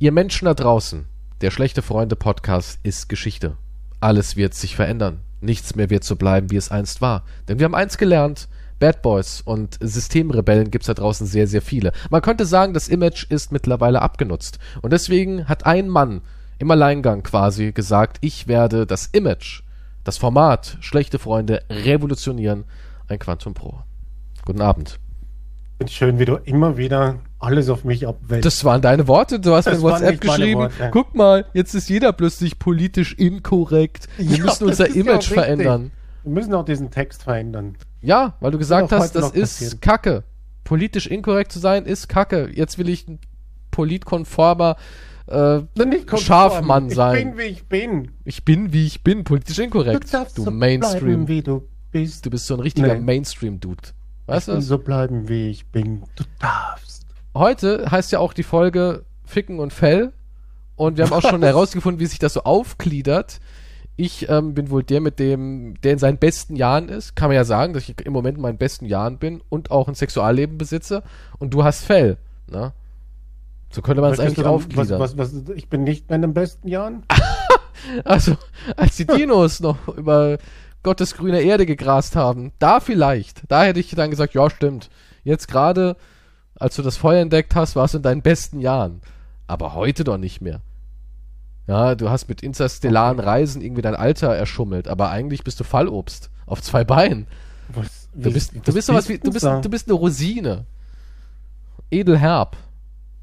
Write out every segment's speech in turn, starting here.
Ihr Menschen da draußen, der Schlechte Freunde Podcast ist Geschichte. Alles wird sich verändern. Nichts mehr wird so bleiben, wie es einst war. Denn wir haben eins gelernt, Bad Boys und Systemrebellen gibt's da draußen sehr, sehr viele. Man könnte sagen, das Image ist mittlerweile abgenutzt. Und deswegen hat ein Mann im Alleingang quasi gesagt, ich werde das Image, das Format Schlechte Freunde revolutionieren. Ein Quantum Pro. Guten Abend. Schön, wie du immer wieder alles auf mich abwälzt. Das waren deine Worte. Du hast Das mir WhatsApp geschrieben. Worte. Guck mal, jetzt ist jeder plötzlich politisch inkorrekt. Wir Ja, müssen unser ja Image richtig. verändern. Wir müssen auch diesen Text verändern. Ja, weil du gesagt hast, das ist passieren. Kacke. Politisch inkorrekt zu sein ist Kacke. Jetzt will ich ein politkonformer äh. Scharfmann sein. Ich bin, wie ich bin. Ich bin, wie ich bin, politisch inkorrekt. Du, so Mainstream. bleiben, du bist. Du bist so ein richtiger Nee. Mainstream-Dude. Weißt ich du? will das? so bleiben, wie ich bin. Du darfst. Heute heißt ja auch die Folge Ficken und Fell. Und wir haben auch schon herausgefunden, wie sich das so aufgliedert. Ich ähm, bin wohl der mit dem, der in seinen besten Jahren ist. Kann man ja sagen, dass ich im Moment in meinen besten Jahren bin und auch ein Sexualleben besitze. Und du hast Fell. Ne? So könnte man es eigentlich dann- aufgliedern. Was, was, was, ich bin nicht in den besten Jahren. Also, als die Dinos noch über Gottes grüne Erde gegrast haben, da vielleicht. Da hätte ich dann gesagt, ja, stimmt. Jetzt gerade, als du das Feuer entdeckt hast, warst du in deinen besten Jahren. Aber heute doch nicht mehr. Ja, du hast mit interstellaren Reisen irgendwie dein Alter erschummelt, aber eigentlich bist du Fallobst. Auf zwei Beinen. Was, Du bist, du bist sowas wie, du bist, du bist eine Rosine. Edelherb.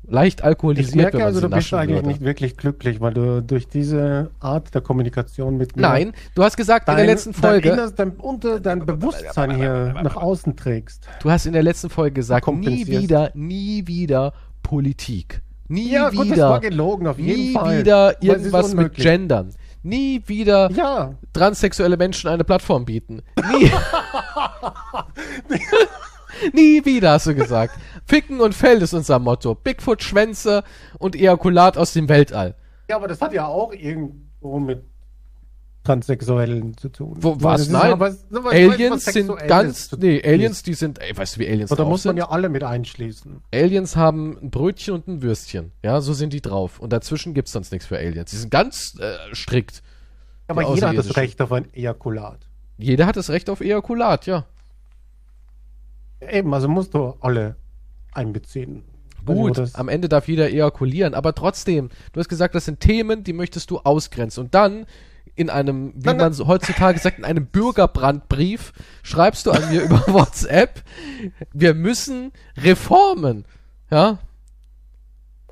Leicht ich alkoholisiert, merke wenn man also, du bist eigentlich würde. nicht wirklich glücklich, weil du durch diese Art der Kommunikation mit mir Nein, du hast gesagt in dein, der letzten Folge, dein, Inneres, dein, unter, dein Bewusstsein hier nach außen trägst. Du hast in der letzten Folge gesagt, nie wieder, nie wieder Politik. Nie Ja, gut, das wieder, war gelogen, auf jeden nie Fall. wieder irgendwas mit. Gendern. Nie wieder Ja, transsexuelle Menschen eine Plattform bieten. Nie. nie wieder, hast du gesagt. Ficken und Feld ist unser Motto. Bigfoot, Schwänze und Ejakulat aus dem Weltall. ja, aber das hat ja auch irgendwo mit Transsexuellen zu tun. Wo, was? Nein. aber- was- was Aliens sind ganz, nee, Aliens, die sind, ey, weißt du, wie Aliens Oder drauf muss man sind? ja alle mit einschließen? Aliens haben ein Brötchen und ein Würstchen. Ja, so sind die drauf. Und dazwischen gibt's sonst nichts für Aliens. Die sind ganz äh, strikt. Aber jeder hat das. Recht auf ein Ejakulat. Jeder hat das Recht auf Ejakulat, ja. Eben, also musst du alle einbeziehen. Also Gut, das- am Ende darf jeder ejakulieren, aber trotzdem, du hast gesagt, das sind Themen, die möchtest du ausgrenzen. Und dann in einem, wie Nein, man so heutzutage sagt, in einem Bürgerbrandbrief schreibst du an mir über WhatsApp, wir müssen reformen. Ja?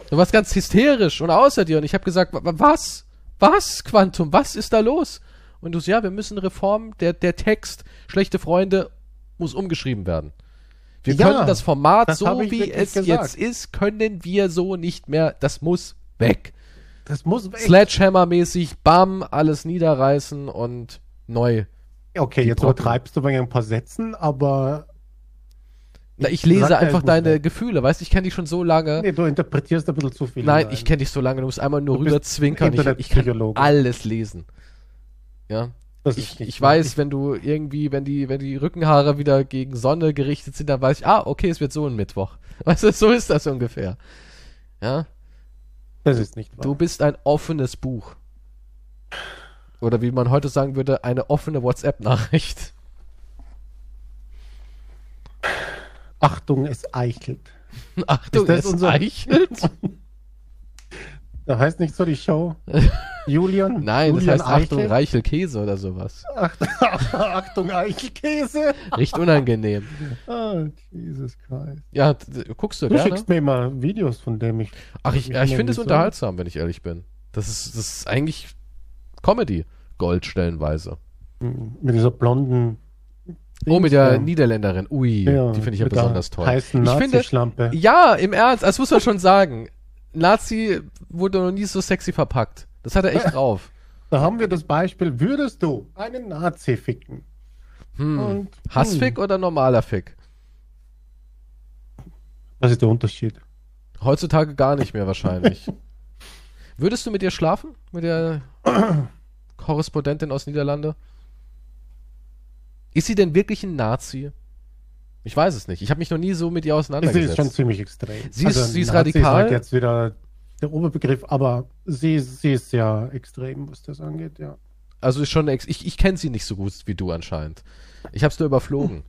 Du warst ganz hysterisch und außer dir. Und ich habe gesagt, wa- wa- was? Was, Quantum? Was ist da los? Und du so, ja, wir müssen reformen. Der, der Text, schlechte Freunde, muss umgeschrieben werden. Wir Ja, können das Format, das so wie es gesagt. jetzt ist, können wir so nicht mehr. Das muss weg. das muss weg. Sledgehammer-mäßig, bam, alles niederreißen und neu. Okay, jetzt Brocken. übertreibst du wegen ein paar Sätzen, aber Na, ich lese einfach deine weg. Gefühle, weißt du, ich kenne dich schon so lange. nee, du interpretierst ein bisschen zu viel. Nein, ich kenne dich so lange, du musst einmal nur Du bist rüber zwinkern. ein Ich, ich kann alles lesen. Ja. Ich, ich weiß, wenn du irgendwie, wenn die, wenn die Rückenhaare wieder gegen Sonne gerichtet sind, dann weiß ich, ah, okay, es wird so ein Mittwoch. Weißt du, so ist das ungefähr. Ja. Das ist nicht wahr. Du bist ein offenes Buch. Oder wie man heute sagen würde, eine offene WhatsApp-Nachricht. Achtung, es eichelt. Achtung, Ist das es unser- eichelt. Da heißt nicht so die Show. Julian? Nein, das Julian heißt Achtung, Eichel? Reichelkäse oder sowas. Ach, Achtung, Eichelkäse. Riecht unangenehm. Ah, Jesus Christ. Ja, guckst du Du gerne? schickst mir mal Videos von dem ich. Ach, ich, ich immer finde es unterhaltsam, wenn ich ehrlich bin. Das ist, das ist eigentlich Comedy. Gold stellenweise. Mit dieser blonden. Oh, mit der. Niederländerin. Ui, Ja, die finde ich ja besonders toll. Heißen Ich finde, Nazi-Schlampe. ja, im Ernst, das muss man schon sagen. Nazi wurde noch nie so sexy verpackt. Das hat er echt drauf. Da haben wir das Beispiel, würdest du einen Nazi ficken? Hm. Und, Hassfick oder normaler Fick? Was ist der Unterschied? Heutzutage gar nicht mehr wahrscheinlich. Würdest du mit ihr schlafen? Mit der Korrespondentin aus Niederlande? Ist sie denn wirklich ein Nazi? Ich weiß es nicht. Ich habe mich noch nie so mit ihr Sie auseinandergesetzt. ist schon ziemlich extrem. Also Sie ist- sie ist radikal. halt jetzt wieder der Oberbegriff, aber sie, sie ist sehr extrem, was das angeht, ja. Also ist schon, ex ich, ich kenne sie nicht so gut wie du anscheinend. Ich habe es nur überflogen.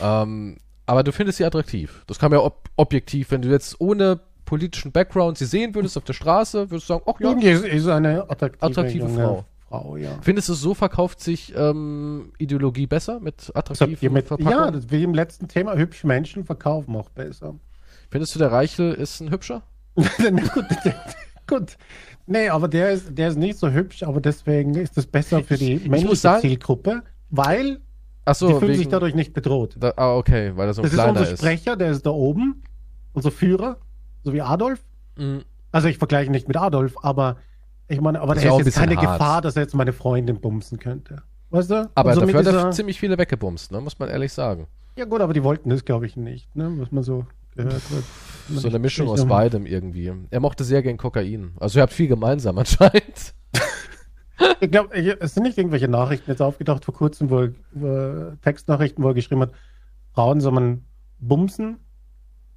ähm, aber du findest sie attraktiv. Das kam ja ob objektiv, wenn du jetzt ohne politischen Background sie sehen würdest auf der Straße, würdest du sagen, ach ja, Irgendwie ist, ist eine attraktive, Attraktive Frau. Frau, ja. Findest du, so verkauft sich ähm, Ideologie besser mit Das attraktiven mit, ja, das, wie im letzten Thema, hübsche Menschen verkaufen auch besser. Findest du, der Reichel ist ein Hübscher? Gut, gut. Nee, aber der ist, der ist nicht so hübsch, aber deswegen ist es besser für die Ich- ich männliche Zielgruppe, weil Ach die so, fühlen sich wegen, dadurch nicht bedroht. da, ah, okay, weil er so ein Das ist kleiner unser ist. Sprecher, der ist da oben, unser Führer, so wie Adolf. Mhm. Also ich vergleiche nicht mit Adolf, aber ich meine, aber auch ist jetzt keine hart. Gefahr, dass er jetzt meine Freundin bumsen könnte. Weißt du? Aber dafür hat er ziemlich viele weggebumst, ne? muss man ehrlich sagen. Ja gut, aber die wollten das, glaube ich, nicht, ne? was man so gehört wird. So eine Mischung aus beidem irgendwie. Er mochte sehr gern Kokain. Also ihr habt viel gemeinsam anscheinend. Ich glaube, es sind nicht irgendwelche Nachrichten jetzt aufgetaucht vor kurzem, wo er, Textnachrichten, wo er geschrieben hat, Frauen soll man bumsen,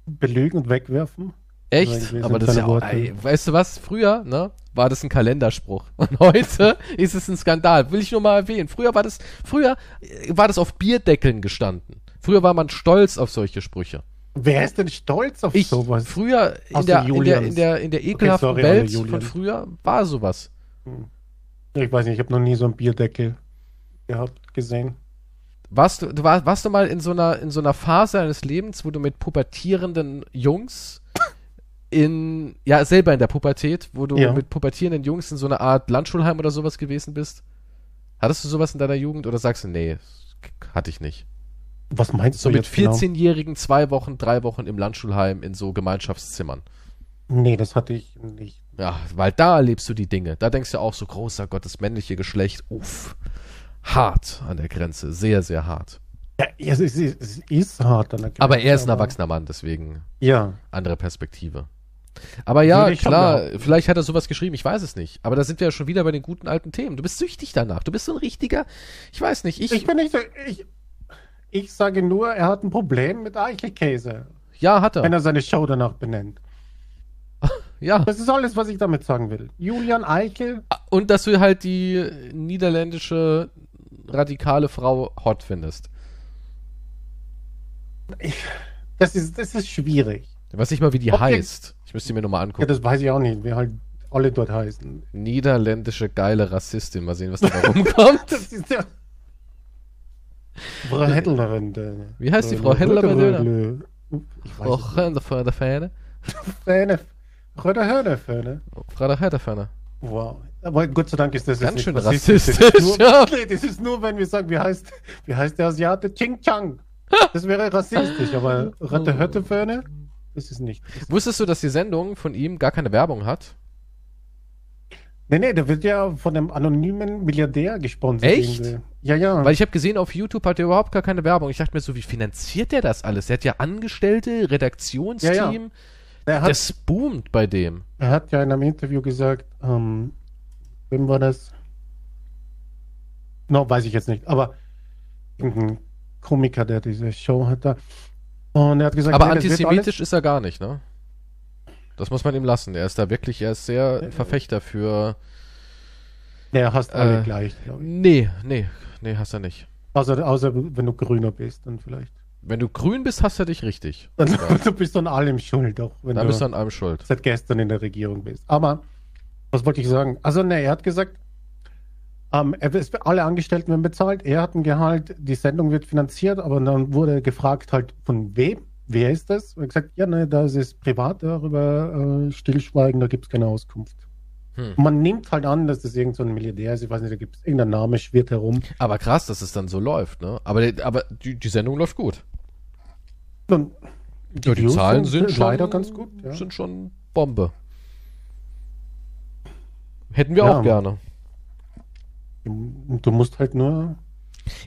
belügen und wegwerfen. Echt? Aber das ist ja auch, ey, weißt du was? Früher, ne, war das ein Kalenderspruch. Und heute ist es ein Skandal. Will ich nur mal erwähnen. Früher war das, früher äh, war das auf Bierdeckeln gestanden. Früher war man stolz auf solche Sprüche. Wer ist denn stolz auf Ich, sowas? früher, in der, in der, in der, in der ekelhaften sorry, alle Welt von früher war sowas. Ich weiß nicht, ich habe noch nie so einen Bierdeckel gehabt, gesehen. Warst du, du war, warst du mal in so einer, in so einer Phase deines Lebens, wo du mit pubertierenden Jungs in, ja, selber in der Pubertät, wo du Ja. mit pubertierenden Jungs in so einer Art Landschulheim oder sowas gewesen bist? Hattest du sowas in deiner Jugend oder sagst du, nee, hatte ich nicht? Was meinst So du mit jetzt genau? 14-Jährigen zwei Wochen, drei Wochen im Landschulheim in so Gemeinschaftszimmern. Nee, das hatte ich nicht. Ja, weil da erlebst du die Dinge. Da denkst du auch so, großer Gott, das männliche Geschlecht, uff. Hart an der Grenze, sehr, sehr hart. Ja, es ist, es ist hart an der Grenze, Aber er ist ein erwachsener Mann, deswegen Ja. andere Perspektive. Aber ja, ich schon klar, vielleicht hat er sowas geschrieben, ich weiß es nicht. Aber da sind wir ja schon wieder bei den guten alten Themen. Du bist süchtig danach. Du bist so ein richtiger, ich weiß nicht, ich, Ich bin nicht so. Ich, ich sage nur, er hat ein Problem mit Eichelkäse, ja, hat wenn er. er seine Show danach benennt. Ja. Das ist alles, was ich damit sagen will. Julian Eichel, Und dass du halt die niederländische radikale Frau hot findest. das ist, das ist schwierig. Ich weiß nicht mal, wie die Okay. heißt. Ich müsste mir nochmal Ja, angucken. das weiß ich auch nicht, wie halt alle dort heißen. Niederländische geile Rassistin. Mal sehen, was da rumkommt. Das ist ja. Frau Hettlerin. Wie heißt die Frau Hettlerin? Ich Frau Hände vor der Fähne. Röder Hörnerföhne. Frau der Hörderfähne. Wow. Aber Gott sei Dank ist das Ganz schön nicht rassistisch. Das rassistisch, ist nur, ja. das ist nur, wenn wir sagen, wie heißt, wie heißt der Asiate? Ching Chang. Das wäre rassistisch, aber Röder Hörnerföhne, das ist nicht. Wusstest du, dass die Sendung von ihm gar keine Werbung hat? Nee, nee, der wird ja von einem anonymen Milliardär gesponsert. Echt? Ja, ja. Weil ich habe gesehen, auf YouTube hat er überhaupt gar keine Werbung. Ich dachte mir so, wie finanziert der das alles? Der hat ja Angestellte, Redaktionsteam. Ja, ja. er, hat, Das boomt bei dem. er hat ja in einem Interview gesagt, ähm, wem war das? No, weiß ich jetzt nicht, aber irgendein Komiker, der diese Show hat da. Und er hat gesagt, Aber nee, antisemitisch ist er gar nicht, ne? Das muss man ihm lassen. Er ist da wirklich, er ist sehr Äh, Verfechter für. Nee, hast alle Äh, gleich, glaube ich. Nee, nee, nee, hast er nicht. Außer, außer wenn du grüner bist, dann vielleicht. Wenn du grün bist, hast er dich richtig. Dann, Ja. du bist an allem schuld, auch wenn Dann du bist du an allem schuld. seit gestern in der Regierung bist. Aber, was wollte ich sagen? Also, ne, er hat gesagt, ähm, er, es, alle Angestellten werden bezahlt, er hat ein Gehalt, die Sendung wird finanziert, aber dann wurde gefragt halt, von wem? Wer ist das? Und er hat gesagt, ja, ne, das ist privat, darüber äh, stillschweigen, da gibt es keine Auskunft. Hm. Man nimmt halt an, dass das irgend so ein Milliardär ist, ich weiß nicht, da gibt es irgendein Name, schwirrt herum. Aber krass, dass es dann so läuft, ne? Aber, aber die, die Sendung läuft gut. Und Ja, die Zahlen sind schon, leider ganz gut. Ja. sind schon Bombe. Hätten wir Ja. auch gerne. Du musst halt nur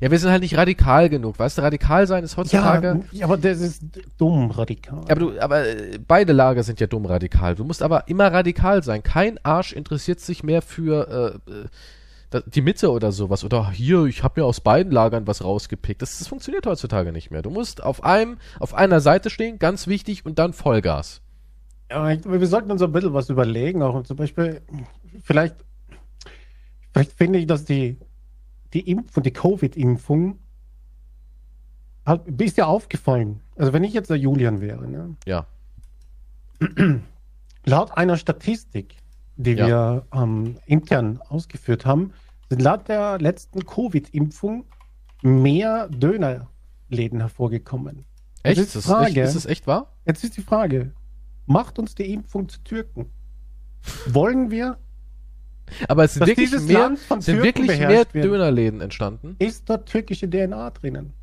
Ja, wir sind halt nicht radikal genug. Weißt du, radikal sein ist heutzutage. Ja, aber das ist dumm radikal. Aber, du, aber äh, beide Lager sind ja dumm radikal. Du musst aber immer radikal sein. Kein Arsch interessiert sich mehr für äh, äh, die Mitte oder sowas. Oder hier, ich habe mir aus beiden Lagern was rausgepickt. Das, das funktioniert heutzutage nicht mehr. Du musst auf einem, auf einer Seite stehen, ganz wichtig, und dann Vollgas. Ja, wir sollten uns ein bisschen was überlegen, auch zum Beispiel, vielleicht, vielleicht finde ich, dass die, die Impfung, die Covid-Impfung, halt, ist ja aufgefallen. Also wenn ich jetzt der Julian wäre, ne? Ja. Laut einer Statistik, die Ja. wir ähm, intern ausgeführt haben, sind laut der letzten Covid-Impfung mehr Dönerläden hervorgekommen. Echt? ist Ist, die? Frage. ist das echt wahr? Jetzt ist die Frage, macht uns die Impfung zu Türken? Wollen wir, Aber es sind dass wirklich mehr, sind wirklich mehr? Dönerläden entstanden. Ist da türkische DNA drinnen?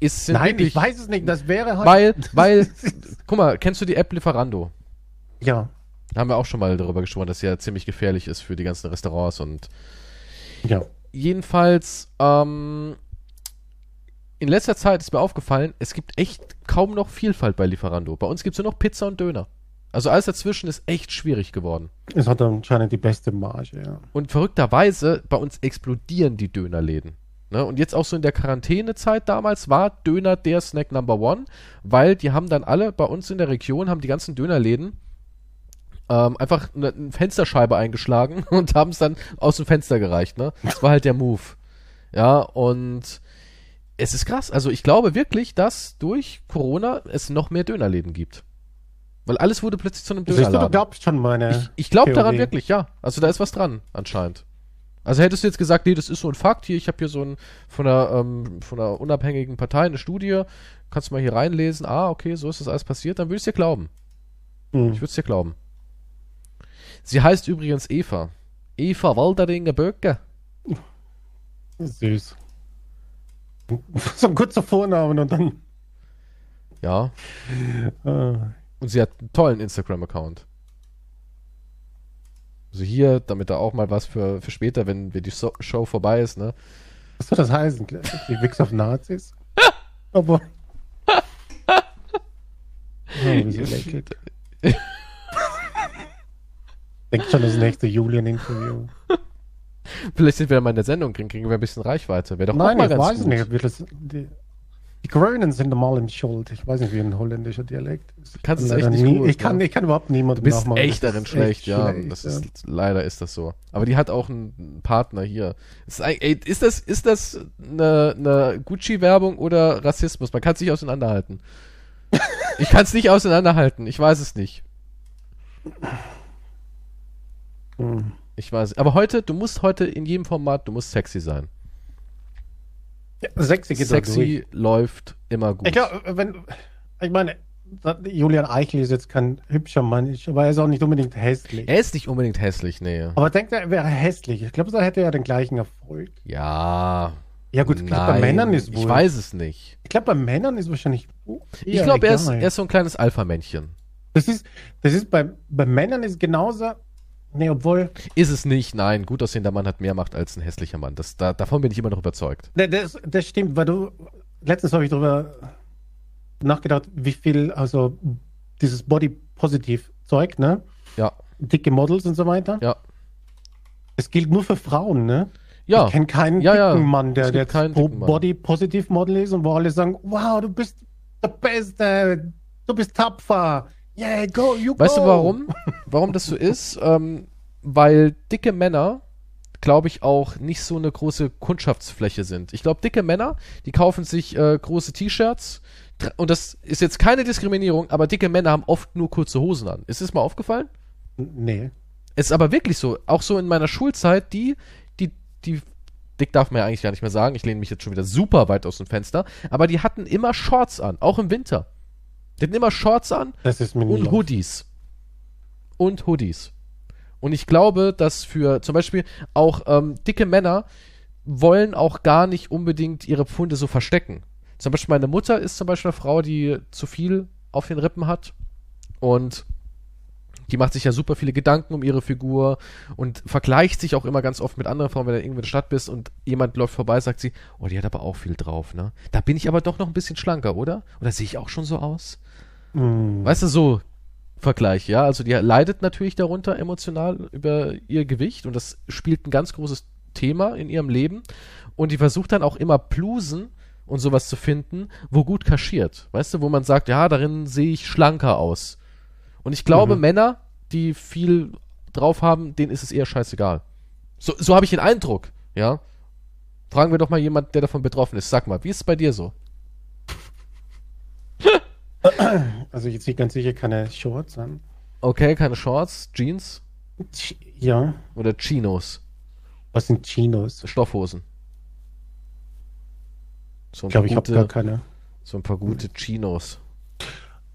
Ist, Nein, wirklich, ich weiß es nicht. Das wäre halt. Weil, weil, guck mal, kennst du die App Lieferando? ja, Da haben wir auch schon mal darüber gesprochen, dass sie ja ziemlich gefährlich ist für die ganzen Restaurants und ja. jedenfalls, ähm, in letzter Zeit ist mir aufgefallen, es gibt echt kaum noch Vielfalt bei Lieferando. Bei uns gibt es nur noch Pizza und Döner. Also alles dazwischen ist echt schwierig geworden. Es hat anscheinend die beste Marge, ja. Und verrückterweise, bei uns explodieren die Dönerläden. Ne? Und jetzt auch so in der Quarantänezeit damals war Döner der Snack Number One, weil die haben dann alle bei uns in der Region, haben die ganzen Dönerläden ähm, einfach eine, eine Fensterscheibe eingeschlagen und haben es dann aus dem Fenster gereicht. Ne? Das war halt der Move. Ja, und es ist krass. Also ich glaube wirklich, dass durch Corona es noch mehr Dönerläden gibt. Weil alles wurde plötzlich zu einem Siehst du, glaubst schon meine. Ich, ich glaube daran wirklich, ja. Also da ist was dran, anscheinend. Also hättest du jetzt gesagt, nee, das ist so ein Fakt hier, ich habe hier so ein von einer, ähm, von einer unabhängigen Partei eine Studie, kannst du mal hier reinlesen, ah, okay, so ist das alles passiert, dann würde ich dir glauben. Hm. Ich würde es dir glauben. Sie heißt übrigens Eva. Eva Walderinger Böcke. Süß. So ein kurzer Vornamen und dann. Ja. Und sie hat einen tollen Instagram-Account. Also hier, damit da auch mal was für, für später, wenn wir die so Show vorbei ist, ne? was soll das heißen? Ich wichs auf Nazis? Aber. Oh, lächelt. Denkt schon das nächste Julian-Interview. Vielleicht sind wir mal in der Sendung, kriegen, kriegen wir ein bisschen Reichweite. Wäre doch auch Nein, mal ich ganz weiß gut. nicht. ob wir das- Die, die Grönen sind mal in Schuld. Ich weiß nicht, wie ein holländischer Dialekt ist. Ich Kannst kann es echt nicht nie- gut, Ich kann, ne? ich kann überhaupt niemanden Du bist nachmachen. echt darin schlecht, echt ja. schlecht, das ja. ist, leider ist das so. Aber die hat auch einen Partner hier. Ist, ey, ist das, ist das eine, eine Gucci-Werbung oder Rassismus? Man kann es nicht auseinanderhalten. ich kann es nicht auseinanderhalten. Ich weiß es nicht. Hm. Ich weiß. Aber heute, du musst heute in jedem Format, du musst sexy sein. Ja, sexy geht. Sexy läuft immer gut. Ich glaube, wenn, ich meine, Julian Eichel ist jetzt kein hübscher Mann, aber er ist auch nicht unbedingt hässlich. er ist nicht unbedingt hässlich, nee. Aber denkt er, er wäre hässlich. Ich glaube, da hätte er den gleichen Erfolg. Ja. Ja gut, ich glaube, bei Männern ist wohl. Ich weiß es nicht. Ich glaube, bei Männern ist wahrscheinlich. Ich eher glaube, er ist, er ist so ein kleines Alpha-Männchen. Das ist, das ist bei, bei Männern ist genauso. Nee, obwohl. Ist es nicht, nein. Gut aussehender Mann hat mehr Macht als ein hässlicher Mann. Das, da, davon bin ich immer noch überzeugt. Das, das stimmt, weil du. Letztens habe ich darüber nachgedacht, wie viel, also dieses Body-Positiv-Zeug, ne? Ja, Dicke Models und so weiter. ja. Das gilt nur für Frauen, ne? Ja, Ich kenne keinen Ja, ja. dicken Mann, der Es jetzt pro. Body-Positiv-Model ist und wo alle sagen, wow, du bist der Beste, du bist tapfer. Yeah, go, you weißt go. du warum? Warum das so ist? Ähm, weil dicke Männer, glaube ich, auch nicht so eine große Kundschaftsfläche sind. Ich glaube, dicke Männer, die kaufen sich äh, große T-Shirts. Und das ist jetzt keine Diskriminierung, aber dicke Männer haben oft nur kurze Hosen an. Ist es mal aufgefallen? Nee. Es ist aber wirklich so. Auch so in meiner Schulzeit, die, die, die, dick darf man ja eigentlich gar nicht mehr sagen. Ich lehne mich jetzt schon wieder super weit aus dem Fenster. Aber die hatten immer Shorts an, auch im Winter. Die hatten immer Shorts an und Hoodies. Und Hoodies. Und ich glaube, dass für zum Beispiel auch ähm, dicke Männer wollen auch gar nicht unbedingt ihre Pfunde so verstecken. Zum Beispiel meine Mutter ist zum Beispiel eine Frau, die zu viel auf den Rippen hat und die macht sich ja super viele Gedanken um ihre Figur und vergleicht sich auch immer ganz oft mit anderen Frauen, wenn du irgendwo in der Stadt bist und jemand läuft vorbei, sagt sie, oh, die hat aber auch viel drauf, ne? Da bin ich aber doch noch ein bisschen schlanker, oder? Oder sehe ich auch schon so aus? Hm. Weißt du, so Vergleich, ja. Also die leidet natürlich darunter emotional über ihr Gewicht und das spielt ein ganz großes Thema in ihrem Leben. Und die versucht dann auch immer Blusen und sowas zu finden, wo gut kaschiert. Weißt du, wo man sagt, ja, darin sehe ich schlanker aus. Und ich glaube, Mhm. Männer, die viel drauf haben, denen ist es eher scheißegal. So, so habe ich den Eindruck, ja. Fragen wir doch mal jemand, der davon betroffen ist. Sag mal, wie ist es bei dir so? Also jetzt ich ganz sicher keine Shorts an. Okay, keine Shorts, Jeans Ja, oder Chinos, was sind Chinos? Stoffhosen. So Ich glaube, ich habe gar keine. so ein paar gute Chinos.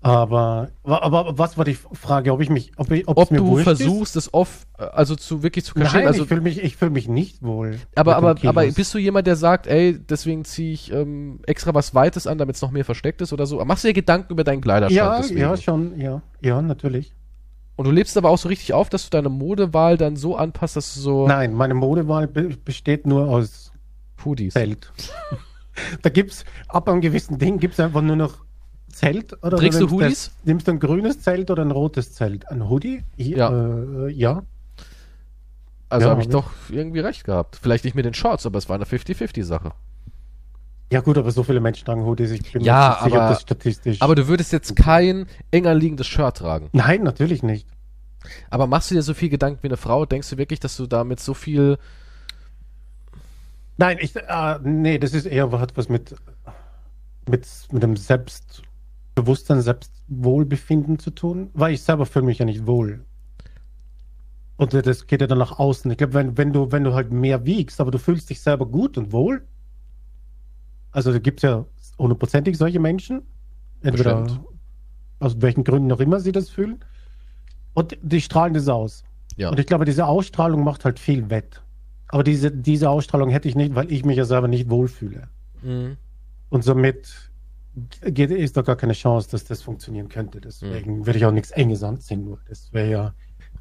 Aber, aber was war die Frage, ob ich mich, ob, ich, ob, Ob mir du versuchst, es oft, also zu wirklich zu ist? kaschieren, Nein, also ich fühle mich, ich fühl mich nicht wohl. Aber, aber, aber bist du jemand, der sagt, ey, deswegen ziehe ich ähm, extra was Weites an, damit es noch mehr versteckt ist oder so? Machst du dir Gedanken über deinen Kleiderschrank ja, deswegen? ja, schon, ja, ja, natürlich. Und du lebst aber auch so richtig auf, dass du deine Modewahl dann so anpasst, dass du so Nein, meine Modewahl be besteht nur aus Hoodies. Zelt. da gibt's, ab einem gewissen Ding gibt's einfach nur noch Zelt. Oder Trägst du nimmst Hoodies? Das, nimmst du ein grünes Zelt oder ein rotes Zelt? Ein Hoodie? Ja. Äh, ja. Also Ja, habe ich doch irgendwie recht gehabt. Vielleicht nicht mit den Shorts, aber es war eine 50-50-Sache. Ja gut, aber so viele Menschen tragen Hoodies, ich bin Ja, nicht sicher, aber- ob das statistisch... Aber du würdest jetzt kein enger liegendes Shirt tragen. Nein, natürlich nicht. Aber machst du dir so viel Gedanken wie eine Frau? Denkst du wirklich, dass du damit so viel. Nein, ich, äh, nee, das ist eher was mit, mit, mit dem Selbstbewusstsein, Selbstwohlbefinden zu tun, weil ich selber fühle mich ja nicht wohl. Und das geht ja dann nach außen. Ich glaube, wenn, wenn, du, wenn du halt mehr wiegst, aber du fühlst dich selber gut und wohl, also da gibt es ja hundertprozentig solche Menschen, entweder Bestimmt. aus welchen Gründen auch immer sie das fühlen, und die strahlen das aus. Ja. Und ich glaube, diese Ausstrahlung macht halt viel wett. Aber diese, diese Ausstrahlung hätte ich nicht, weil ich mich ja selber nicht wohlfühle. Mhm. Und somit geht, ist da gar keine Chance, dass das funktionieren könnte. Deswegen Hm. würde ich auch nichts Enges anziehen. Nur. Das wäre ja,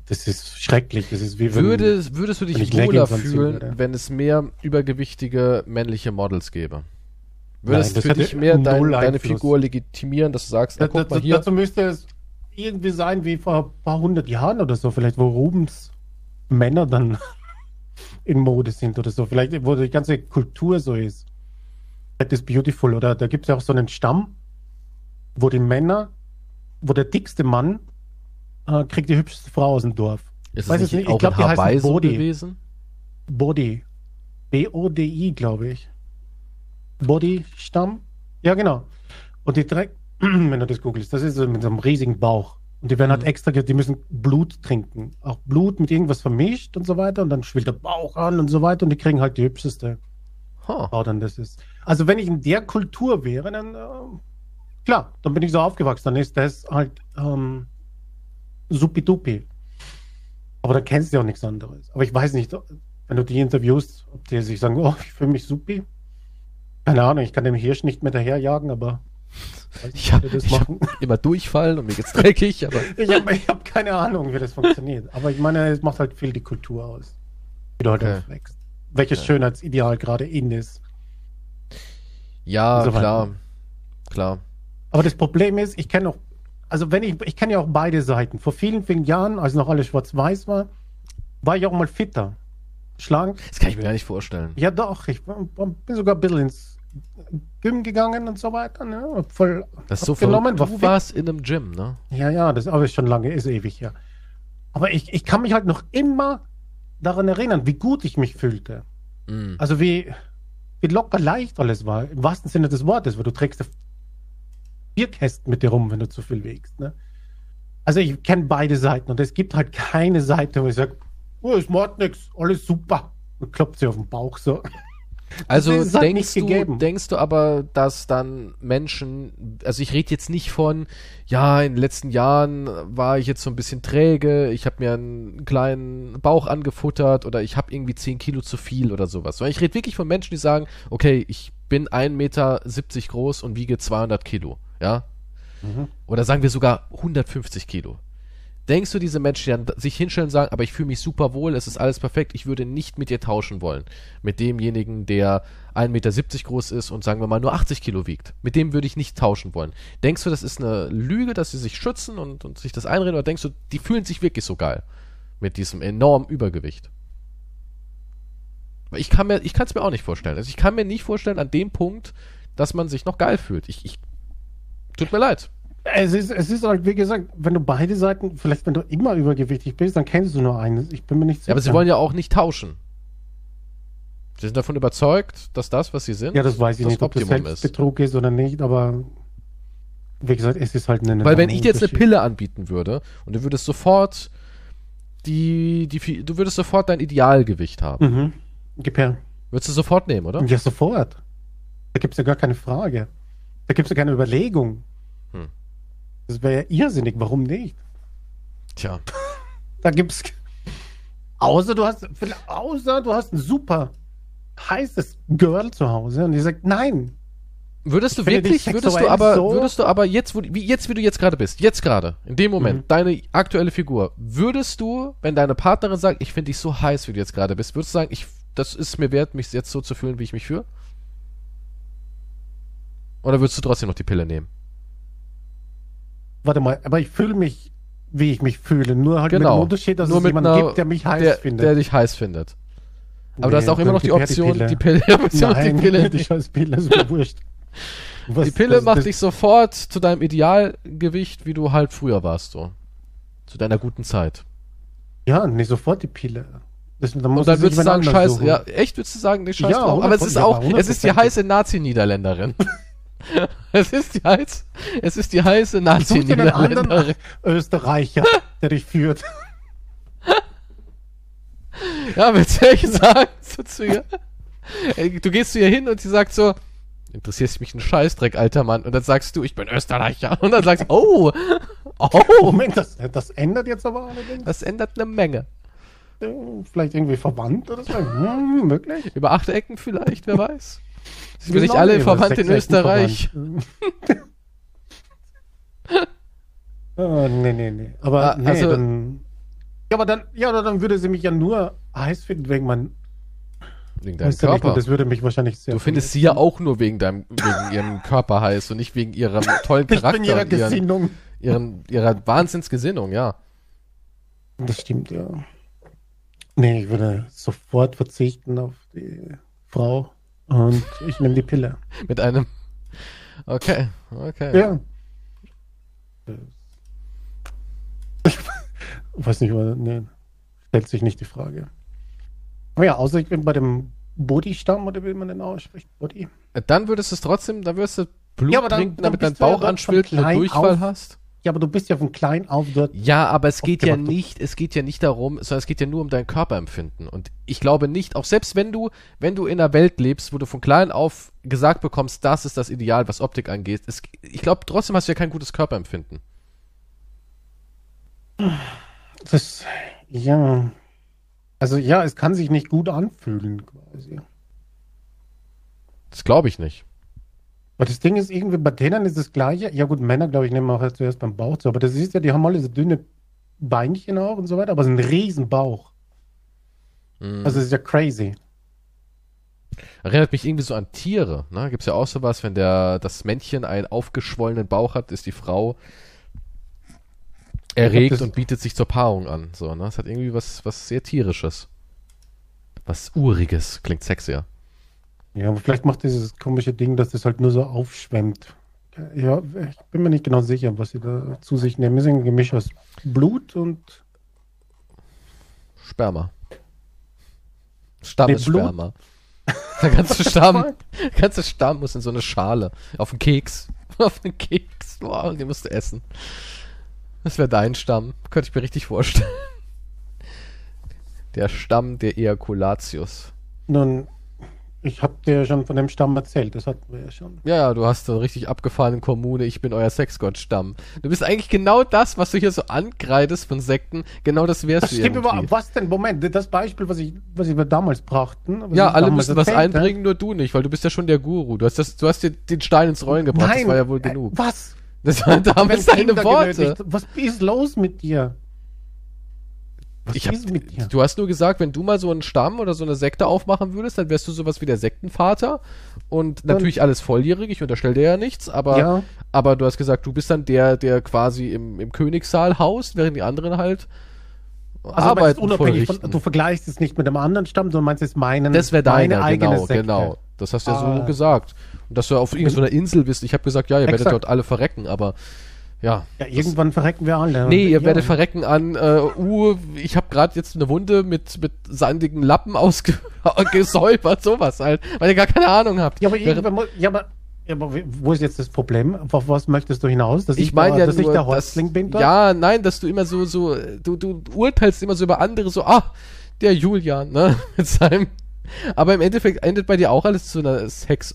das ist schrecklich. Das ist wie wenn, Würdest, würdest du dich ich wohler fühlen, würde. wenn es mehr übergewichtige männliche Models gäbe? Würde Nein, es das für hätte dich mehr dein, deine. Figur legitimieren, dass du sagst, na, da, mal hier, dazu müsste es irgendwie sein wie vor ein paar hundert Jahren oder so, vielleicht, wo Rubens Männer dann in Mode sind oder so. Vielleicht, wo die ganze Kultur so ist. That is beautiful. Oder da gibt es ja auch so einen Stamm, wo die Männer, wo der dickste Mann äh, kriegt die hübscheste Frau aus dem Dorf. ist weiß es nicht ich auch glaub, in die so Body. gewesen? Body. B-O-D-I, glaube ich. Body-Stamm. Ja, genau. Und die drei, wenn du das googelst, das ist so mit so einem riesigen Bauch. Und die werden halt Mhm. extra, die müssen Blut trinken. Auch Blut mit irgendwas vermischt und so weiter. Und dann schwillt der Bauch an und so weiter. Und die kriegen halt die hübscheste Huh. Frau dann das ist. Also wenn ich in der Kultur wäre, dann, äh, klar, dann bin ich so aufgewachsen. Dann ist das halt ähm, supidupi. Aber da kennst du ja auch nichts anderes. Aber ich weiß nicht, wenn du die interviewst, ob die sich sagen, oh, ich fühle mich supi. Keine Ahnung, ich kann dem Hirsch nicht mehr daherjagen, aber nicht, ich machen. hab immer durchfallen und mir geht's dreckig, aber Ich habe hab keine Ahnung, wie das funktioniert. Aber ich meine, es macht halt viel die Kultur aus, wie du halt Okay. aufwächst. Welches Okay. Schönheitsideal gerade in ist. ja, weiter. klar, klar. Aber das Problem ist, ich kenne auch, also wenn ich, ich kenne ja auch beide Seiten. Vor vielen, vielen Jahren, als noch alles schwarz-weiß war, war ich auch mal fitter. Schlank. Das kann ich mir gar nicht vorstellen. Ja doch, ich war- bin sogar ein bisschen ins Gym gegangen und so weiter. Ne? Voll Das ist so war Du fit. warst in einem Gym, ne? Ja, ja, das aber ist schon lange, ist ewig, ja. Aber ich, ich kann mich halt noch immer daran erinnern, wie gut ich mich fühlte. Mhm. Also wie, wie locker leicht alles war, im wahrsten Sinne des Wortes, weil du trägst Bierkästen mit dir rum, wenn du zu viel wiegst. Ne? Also ich kenne beide Seiten und es gibt halt keine Seite, wo ich sage, oh, es macht nichts, alles super. Und klopft sie auf den Bauch so. Also denkst du, denkst du aber, dass dann Menschen, also ich rede jetzt nicht von, ja, in den letzten Jahren war ich jetzt so ein bisschen träge, ich habe mir einen kleinen Bauch angefuttert oder ich habe irgendwie 10 Kilo zu viel oder sowas. Sondern ich rede wirklich von Menschen, die sagen, okay, ich bin 1,70 Meter groß und wiege 200 Kilo, ja? Mhm. Oder sagen wir sogar 150 Kilo. Denkst du, diese Menschen, die sich hinstellen und sagen, aber ich fühle mich super wohl, es ist alles perfekt, ich würde nicht mit dir tauschen wollen. Mit demjenigen, der 1,70 Meter groß ist und sagen wir mal nur 80 Kilo wiegt. Mit dem würde ich nicht tauschen wollen. Denkst du, das ist eine Lüge, dass sie sich schützen und, und sich das einreden? Oder denkst du, die fühlen sich wirklich so geil mit diesem enormen Übergewicht? Ich kann mir, ich kann es mir auch nicht vorstellen. Also ich kann mir nicht vorstellen an dem Punkt, dass man sich noch geil fühlt. Ich, ich tut mir leid. Es ist, es ist halt, wie gesagt, wenn du beide Seiten, vielleicht wenn du immer übergewichtig bist, dann kennst du nur einen. Ich bin mir nicht sicher. Ja, aber sie wollen ja auch nicht tauschen. Sie sind davon überzeugt, dass das, was sie sind, Ja, das weiß ich das nicht, ob das Optimum ist. Selbstbetrug ist oder nicht, aber wie gesagt, es ist halt eine. Weil wenn ich dir jetzt eine. Pille anbieten würde und du würdest sofort die, die, du würdest sofort dein Idealgewicht haben. Mhm. Gib her. Würdest du sofort nehmen, oder? Ja, sofort. Da gibt es ja gar keine Frage. Da gibt es ja keine Überlegung. Hm. Das wäre ja irrsinnig. Warum nicht? Tja. Da gibt's. Außer du hast, außer du hast ein super heißes Girl zu Hause und die sagt, nein. Würdest du wirklich, würdest du aber, so- würdest du aber jetzt, wo, wie jetzt, wie du jetzt gerade bist, jetzt gerade, in dem Moment, Mhm. deine aktuelle Figur, würdest du, wenn deine Partnerin sagt, ich finde dich so heiß, wie du jetzt gerade bist, würdest du sagen, ich, das ist mir wert, mich jetzt so zu fühlen, wie ich mich fühle? Oder würdest du trotzdem noch die Pille nehmen? Warte mal, aber ich fühle mich, wie ich mich fühle. Nur halt mit Genau. dem Unterschied, dass Nur es mit jemanden einer- gibt, der mich heiß der, findet. der dich heiß findet. Aber du hast auch immer noch die Option, die Pille, die, Option, Nein, die Pille, die scheiß Pille ist mir wurscht. Was- die Pille das- macht das- dich sofort zu deinem Idealgewicht, wie du halt früher warst, so. Zu deiner guten Zeit. Ja, nee, sofort die Pille. Das, dann Und dann würdest du sagen, jemand scheiß, anders ja, echt würdest du sagen, nee, scheiß Ja, drauf. Aber es ist 100%, auch, es ist die 100%. heiße Nazi-Niederländerin. es ist die heiß, es ist die heiße Such dir einen anderen. Österreicher, der dich führt. Ja, willst du ehrlich sagen, so zu ihr? Ey, Du gehst zu ihr hin und sie sagt so, interessierst mich ein Scheißdreck, alter Mann. Und dann sagst du, ich bin Österreicher. Und dann sagst du, oh, oh, Moment, das, das ändert jetzt aber allerdings. das ändert eine Menge. Äh, Vielleicht irgendwie verwandt oder so. Hm, möglich. Über acht Ecken vielleicht, wer weiß. Sie sind nicht alle verwandt in Österreich. Ah, nee, nee, nee. Aber Ah, nee, also- dann. Ja, aber dann, ja, dann würde sie mich ja nur heiß finden wegen meinem Wegen deinem nicht, Körper. und das würde mich wahrscheinlich sehr. Du findest sie ja auch nur wegen deinem, wegen ihrem Körper heiß und nicht wegen ihrem tollen Ich Charakter bin ihrer und ihren, Gesinnung. ihren, ihrer Wahnsinnsgesinnung, ja. Das stimmt, ja. Nee, ich würde sofort verzichten auf die Frau und ich nehme die Pille. Mit einem. Okay, okay. Ja. Ich weiß nicht, nee, stellt sich nicht die Frage. Aber ja, außer ich bin bei dem Body-Stamm oder wie man den ausspricht. Body. Dann würdest du es trotzdem, dann würdest du Blut Ja, aber dann- trinken, dann damit dein ja Bauch dort anschwillt und Durchfall auf- hast. Ja, aber du bist ja von klein auf dort. Ja, aber es geht ja nicht, es geht ja nicht darum, sondern es geht ja nur um dein Körperempfinden. Und ich glaube nicht, auch selbst wenn du, wenn du in einer Welt lebst, wo du von klein auf gesagt bekommst, das ist das Ideal, was Optik angeht, es, ich glaube, trotzdem hast du ja kein gutes Körperempfinden. Das, ja. Also ja, es kann sich nicht gut anfühlen, quasi. Das glaube ich nicht. Aber das Ding ist irgendwie, bei denen ist das Gleiche. Ja gut, Männer, glaube ich, nehmen auch erst zuerst beim Bauch zu. Aber das ist ja, die haben alle so dünne Beinchen auch und so weiter, aber so einen riesen Bauch. Mhm. Also das ist ja crazy. Erinnert mich irgendwie so an Tiere. Ne? Gibt es ja auch sowas, wenn der, das Männchen einen aufgeschwollenen Bauch hat, ist die Frau erregt und bietet sich zur Paarung an. So, ne? Das hat irgendwie was, was sehr tierisches. Was Uriges. Klingt sexier. Ja, aber vielleicht macht dieses komische Ding, dass das halt nur so aufschwemmt. Ja, ich bin mir nicht genau sicher, was sie da zu sich nehmen. Das ist ein Gemisch aus Blut und Sperma. Stammessperma. Der ganze Stamm, der ganze Stamm muss in so eine Schale. Auf einen Keks. Auf einen Keks. Und den musst du essen. Das wäre dein Stamm. Könnte ich mir richtig vorstellen. Der Stamm der Ejaculatius. Nun, ich habe dir schon von dem Stamm erzählt, das hatten wir ja schon. Ja, ja, du hast so richtig abgefahrenen Kommune, ich bin euer Sexgott-Stamm. Du bist eigentlich genau das, was du hier so ankreidest von Sekten, genau das wärst Das du stimmt irgendwie. Was denn? Moment, das Beispiel, was, ich, was wir damals brachten. was Ja, ich alle müssen was einbringen, nur du nicht, weil du bist ja schon der Guru. Du hast, das, du hast dir den Stein ins Rollen gebracht, Nein, das war ja wohl äh, genug. Was? Das waren damals deine Worte. genötigt- Was ist los mit dir? Was Ich hab, du hast nur gesagt, wenn du mal so einen Stamm oder so eine Sekte aufmachen würdest, dann wärst du sowas wie der Sektenvater. Und natürlich alles volljährig, ich unterstelle dir ja nichts, aber, Ja. aber du hast gesagt, du bist dann der, der quasi im, im Königssaal haust, während die anderen halt Also Arbeiten unabhängig von, du vergleichst es nicht mit einem anderen Stamm, sondern meinst es meinen, Das wäre meine deiner, eigene genau, Sekte. genau. Das hast du ja Ah. so gesagt. Und dass du auf irgendeiner Insel bist. Ich habe gesagt, ja, ihr werdet Exakt. dort alle verrecken, aber Ja. Ja, irgendwann verrecken wir alle. Nee, ihr werdet verrecken an, äh, uh, ich habe gerade jetzt eine Wunde mit, mit sandigen Lappen ausgesäubert, sowas halt, weil ihr gar keine Ahnung habt. Ja, aber irgendwann muss, ja, aber, ja, aber wo ist jetzt das Problem? Auf was möchtest du hinaus? Dass ich meine da, ja dass nur, ich der Häuptling bin? da? ja, nein, dass du immer so, so, du, du urteilst immer so über andere, so, ah, der Julian, ne, mit seinem, aber im Endeffekt endet bei dir auch alles zu einer Sex,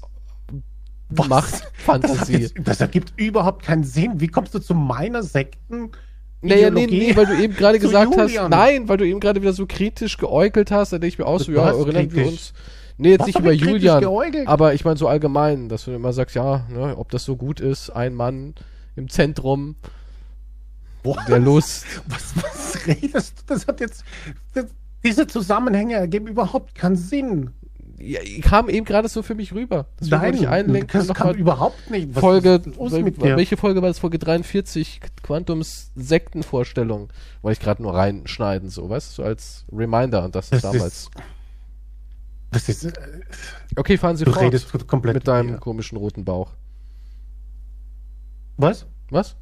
Was? Macht, Das, Fantasie. jetzt, das ergibt überhaupt keinen Sinn. Wie kommst du zu meiner Sekten? Naja, nee, nee, weil du eben gerade gesagt hast, Julian. nein, weil du eben gerade wieder so kritisch geäugelt hast, da denke ich mir auch so, ja, hast erinnern wir uns. Nee, jetzt Was nicht über Julian, geäugelt? aber ich meine so allgemein, dass du immer sagst, ja, ne, ob das so gut ist, ein Mann im Zentrum Boah, der Lust. was, was redest du? Das hat jetzt. Das, diese Zusammenhänge ergeben überhaupt keinen Sinn. Ja, kam eben gerade so für mich rüber. Deswegen wollte ich einlenken das und kam überhaupt nicht. Was Folge, welche Folge war das? Folge 43, Quantums Sektenvorstellung. Wollte ich gerade nur reinschneiden, so, weißt du, so als Reminder an das, Das damals. ist- Das ist, äh, okay, fahren Sie du fort redest komplett mit deinem komischen roten Bauch. Was? Was?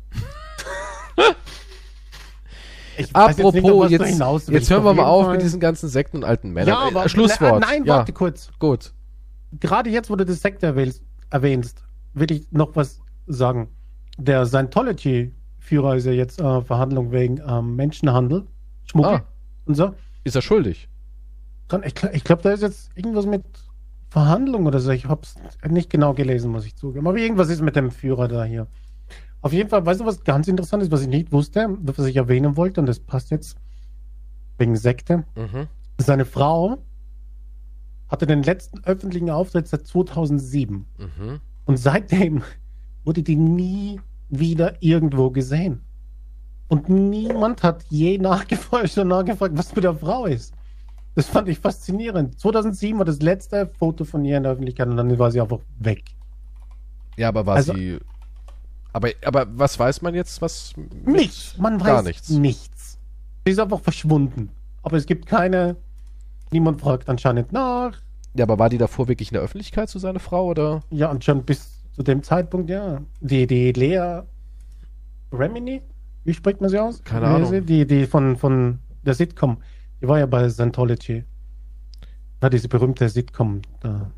Ich weiß Apropos, nicht, was du jetzt, hinaus jetzt, hören wir mal auf Fall- mit diesen ganzen Sekten und alten Männern. Ja, Äh, aber, Schlusswort. Nein, ja, warte kurz. gut. Gerade jetzt, wo du das Sekte erwähnst, erwähnst, will ich noch was sagen. Der Scientology-Führer ist ja jetzt äh, Verhandlung wegen ähm, Menschenhandel, Schmuggel Ah. und so. Ist er schuldig? Ich, ich glaube, da ist jetzt irgendwas mit Verhandlung oder so. Ich habe es nicht genau gelesen, muss ich zugeben. Aber irgendwas ist mit dem Führer da hier. Auf jeden Fall, weißt du, was ganz interessant ist, was ich nicht wusste, was ich erwähnen wollte, und das passt jetzt wegen Sekte. Mhm. Seine Frau hatte den letzten öffentlichen Auftritt seit 2007. Mhm. Und seitdem wurde die nie wieder irgendwo gesehen. Und niemand hat je nachgeforscht und nachgefragt, was mit der Frau ist. Das fand ich faszinierend. 2007 war das letzte Foto von ihr in der Öffentlichkeit und dann war sie einfach weg. Ja, aber war Also- sie. Aber, aber was weiß man jetzt, was. Nichts. Man weiß Gar nichts. nichts. Sie ist einfach verschwunden. Aber es gibt keine. Niemand fragt anscheinend nach. Ja, aber war die davor wirklich in der Öffentlichkeit zu seiner Frau oder? Ja, und schon bis zu dem Zeitpunkt, ja. Die, die Lea Remini, wie spricht man sie aus? Keine heißt Ahnung. Die, die von, von der Sitcom. Die war ja bei Scientology. Ja, diese berühmte Sitcom. Da.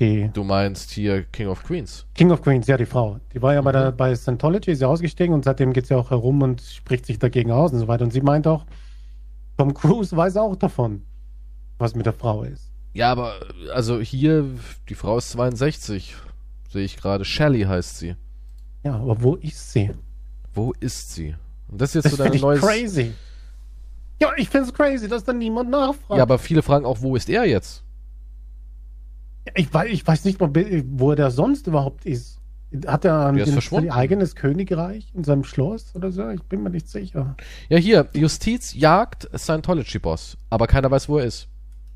Die Du meinst hier King of Queens. King of Queens, ja, die Frau. Die war ja bei, Mhm. der, bei Scientology, ist ja ausgestiegen und seitdem geht sie auch herum und spricht sich dagegen aus und so weiter. Und sie meint auch, Tom Cruise weiß auch davon, was mit der Frau ist. Ja, aber also hier, die Frau ist 62. Sehe ich gerade. Shelley heißt sie. Ja, aber wo ist sie? Wo ist sie? Und das ist jetzt Das so dein neues. crazy. Ja, ich finde es crazy, dass da niemand nachfragt. Ja, aber viele fragen auch, wo ist er jetzt? Ich weiß, ich weiß nicht mal, wo der sonst überhaupt ist. Hat er ein, eigenes Königreich in seinem Schloss oder so? Ich bin mir nicht sicher. Ja, hier, Justiz jagt Scientology-Boss, aber keiner weiß, wo er ist.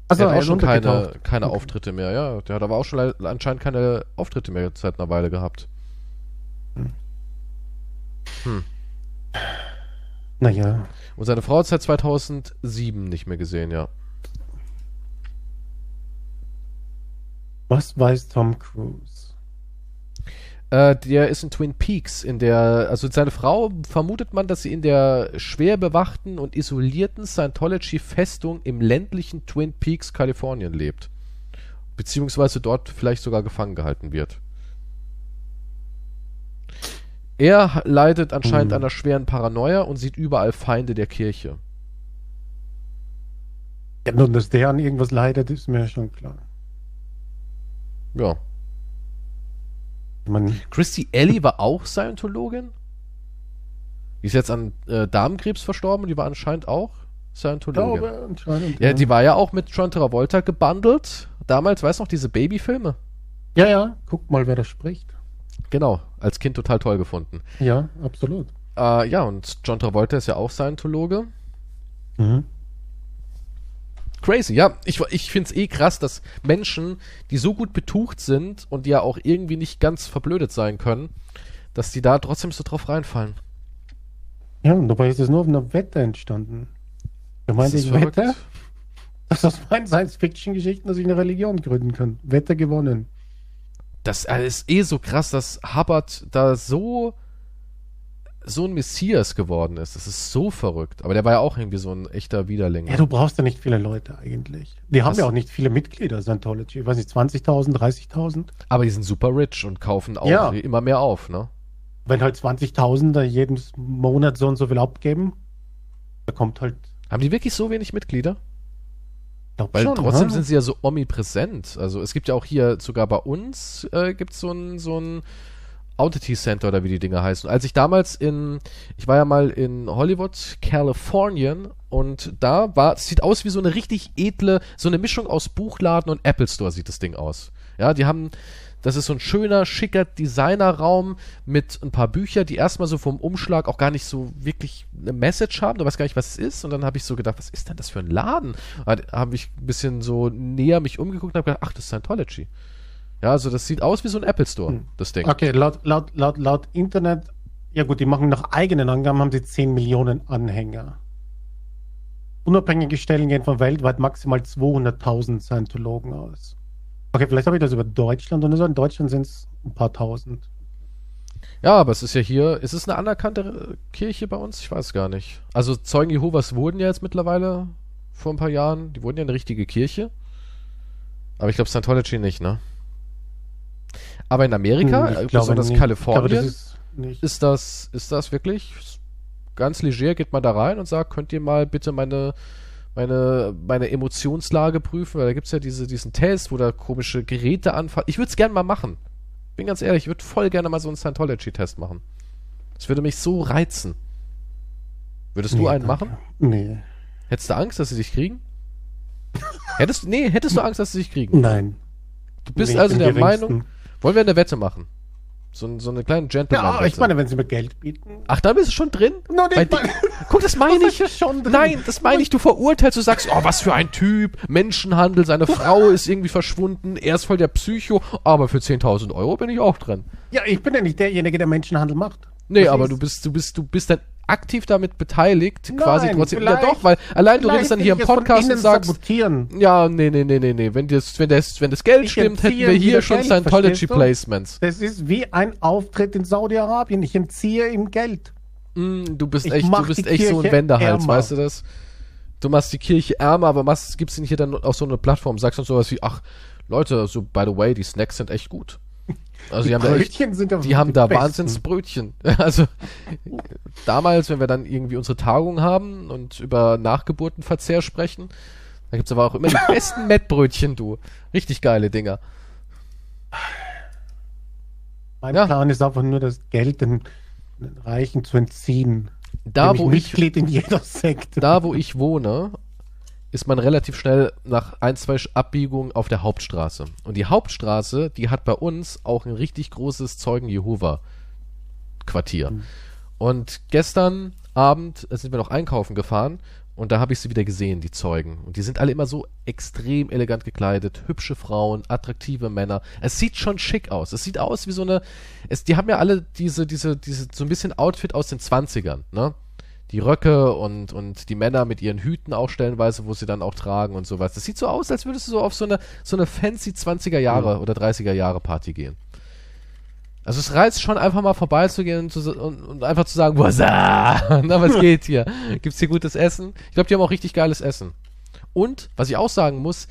Also der hat er auch schon keine, keine Okay. Auftritte mehr, ja. Der hat aber auch schon anscheinend keine Auftritte mehr seit einer Weile gehabt. Naja, Und seine Frau hat seit 2007 nicht mehr gesehen, ja. Was weiß Tom Cruise? Äh, der ist in Twin Peaks, in der, also seine Frau vermutet man, dass sie in der schwer bewachten und isolierten Scientology-Festung im ländlichen Twin Peaks, Kalifornien lebt. Beziehungsweise dort vielleicht sogar gefangen gehalten wird. Er leidet anscheinend Hm. an einer schweren Paranoia und sieht überall Feinde der Kirche. Ja, nun, dass der an irgendwas leidet, ist mir schon klar. Ja. Meine, Christy Ellie war auch Scientologin? Die ist jetzt an äh, Darmkrebs verstorben und die war anscheinend auch Scientologin. glaube anscheinend. Ja, die war ja auch mit John Travolta gebundelt. Damals, weißt du noch, diese Babyfilme? ja, ja, guck mal, wer da spricht. Genau, als Kind total toll gefunden. Ja, absolut. Äh, ja, und John Travolta ist ja auch Scientologe. Mhm. Crazy, ja. Ich, ich finde es eh krass, dass Menschen, die so gut betucht sind und die ja auch irgendwie nicht ganz verblödet sein können, dass die da trotzdem so drauf reinfallen. Ja, und dabei ist es nur auf einer Wette entstanden. Meinte, ist ich verrückt. wette, dass aus meinen Science-Fiction-Geschichten, dass ich eine Religion gründen kann. Wette gewonnen. Das ist eh so krass, dass Hubbard da so so ein Messias geworden ist. Das ist so verrückt. Aber der war ja auch irgendwie so ein echter Widerling. Ja, du brauchst ja nicht viele Leute eigentlich. Die haben Das- ja auch nicht viele Mitglieder, Scientology. Ich weiß nicht, 20.000, 30.000? Aber die sind super rich und kaufen auch Ja. immer mehr auf, ne? Wenn halt 20.000 da jeden Monat so und so viel abgeben, da kommt halt, Haben die wirklich so wenig Mitglieder? glaub Weil schon, trotzdem ne? sind sie ja so omnipräsent. Also es gibt ja auch hier, sogar bei uns, äh, gibt es so ein, so ein Audity Center oder wie die Dinge heißen. Als ich damals in, ich war ja mal in Hollywood, Kalifornien und da war, sieht aus wie so eine richtig edle, so eine Mischung aus Buchladen und Apple Store sieht das Ding aus. Ja, die haben, das ist so ein schöner, schicker Designerraum mit ein paar Büchern, die erstmal so vom Umschlag auch gar nicht so wirklich eine Message haben. Du weißt gar nicht, was es ist. Und dann habe ich so gedacht, was ist denn das für ein Laden? Habe ich ein bisschen so näher mich umgeguckt und habe gedacht, ach, das ist Scientology. Ja, also das sieht aus wie so ein Apple Store, Hm. das Ding. Okay, laut, laut, laut, laut Internet, ja gut, die machen nach eigenen Angaben, haben sie 10 Millionen Anhänger. Unabhängige Stellen gehen von weltweit maximal 200.000 Scientologen aus. Okay, vielleicht habe ich das über Deutschland und so. In Deutschland sind es ein paar tausend. Ja, aber es ist ja hier, ist es eine anerkannte Kirche bei uns? Ich weiß gar nicht. Also Zeugen Jehovas wurden ja jetzt mittlerweile vor ein paar Jahren, die wurden ja eine richtige Kirche. Aber ich glaube Scientology nicht, ne? Aber in Amerika, Hm, äh, ich glaube besonders nicht. Kalifornien, glaube, das ist nicht. ist das, ist das wirklich ganz leger, geht man da rein und sagt, könnt ihr mal bitte meine, meine, meine Emotionslage prüfen, weil da gibt's ja diese, diesen Test, wo da komische Geräte anfangen. Ich würde es gerne mal machen. Bin ganz ehrlich, ich würde voll gerne mal so einen Scientology-Test machen. Das würde mich so reizen. Würdest du Nee, einen danke. machen? Nee. Hättest du Angst, dass sie dich kriegen? hättest, nee, hättest du Angst, dass sie dich kriegen? Nein. Du bist Nicht also der geringsten. Meinung, wollen wir eine Wette machen? So, ein- so eine kleine gentleman Ja, ich meine, wenn sie mir Geld bieten. Ach, da bist du schon drin? No, Bei den di- Guck, das meine ich. schon drin. Nein, das meine ich. Du verurteilst, du sagst, oh, was für ein Typ. Menschenhandel, seine Frau ist irgendwie verschwunden. Er ist voll der Psycho. Aber für 10.000 Euro bin ich auch drin. Ja, ich bin ja nicht derjenige, der Menschenhandel macht. Nee, Das aber ist- du bist, du bist, du bist dann aktiv damit beteiligt, Nein, quasi trotzdem. Ja doch, weil allein du redest dann hier im es Podcast und sagst, sabotieren. ja, nee, nee, nee, nee, nee. Wenn das, wenn das, wenn das Geld Ich stimmt, hätten wir hier schon Scientology? Placements. Das ist wie ein Auftritt in Saudi-Arabien. Ich entziehe ihm Geld. Mm, du bist Ich echt, du bist echt so ein Wendehals, weißt du das? Du machst die Kirche ärmer, aber machst, gibst nicht hier dann auf so eine Plattform, sagst dann sowas wie, ach, Leute, so, by the way, die Snacks sind echt gut. Also die, haben da echt, Brötchen sind die haben da besten. Wahnsinnsbrötchen. Also damals, wenn wir dann irgendwie unsere Tagung haben und über Nachgeburtenverzehr sprechen, da gibt's aber auch immer die besten Mettbrötchen, du. Richtig geile Dinger. Mein Ja. Plan ist einfach nur, das Geld den, Reichen zu entziehen. Da, wo ich, Mitglied in jeder Sekte. da, wo ich wohne, ist man relativ schnell nach ein, zwei Abbiegungen auf der Hauptstraße. Und die Hauptstraße, die hat bei uns auch ein richtig großes Zeugen Jehova Quartier. Und gestern Abend äh, sind wir noch einkaufen gefahren und da habe ich sie wieder gesehen, die Zeugen. Und die sind alle immer so extrem elegant gekleidet, hübsche Frauen, attraktive Männer. Es sieht schon schick aus. Es sieht aus wie so eine. Es, die haben ja alle diese, diese, diese, so ein bisschen Outfit aus den 20ern, ne? Die Röcke und, und die Männer mit ihren Hüten auch stellenweise, wo sie dann auch tragen und sowas. Das sieht so aus, als würdest du so auf so eine, so eine fancy 20er Jahre oder 30er Jahre Party gehen. Also es reizt schon einfach mal vorbeizugehen und, zu, und, und einfach zu sagen, was Na, was geht hier? Gibt's hier gutes Essen? Ich glaube, die haben auch richtig geiles Essen. Und, was ich auch sagen muss,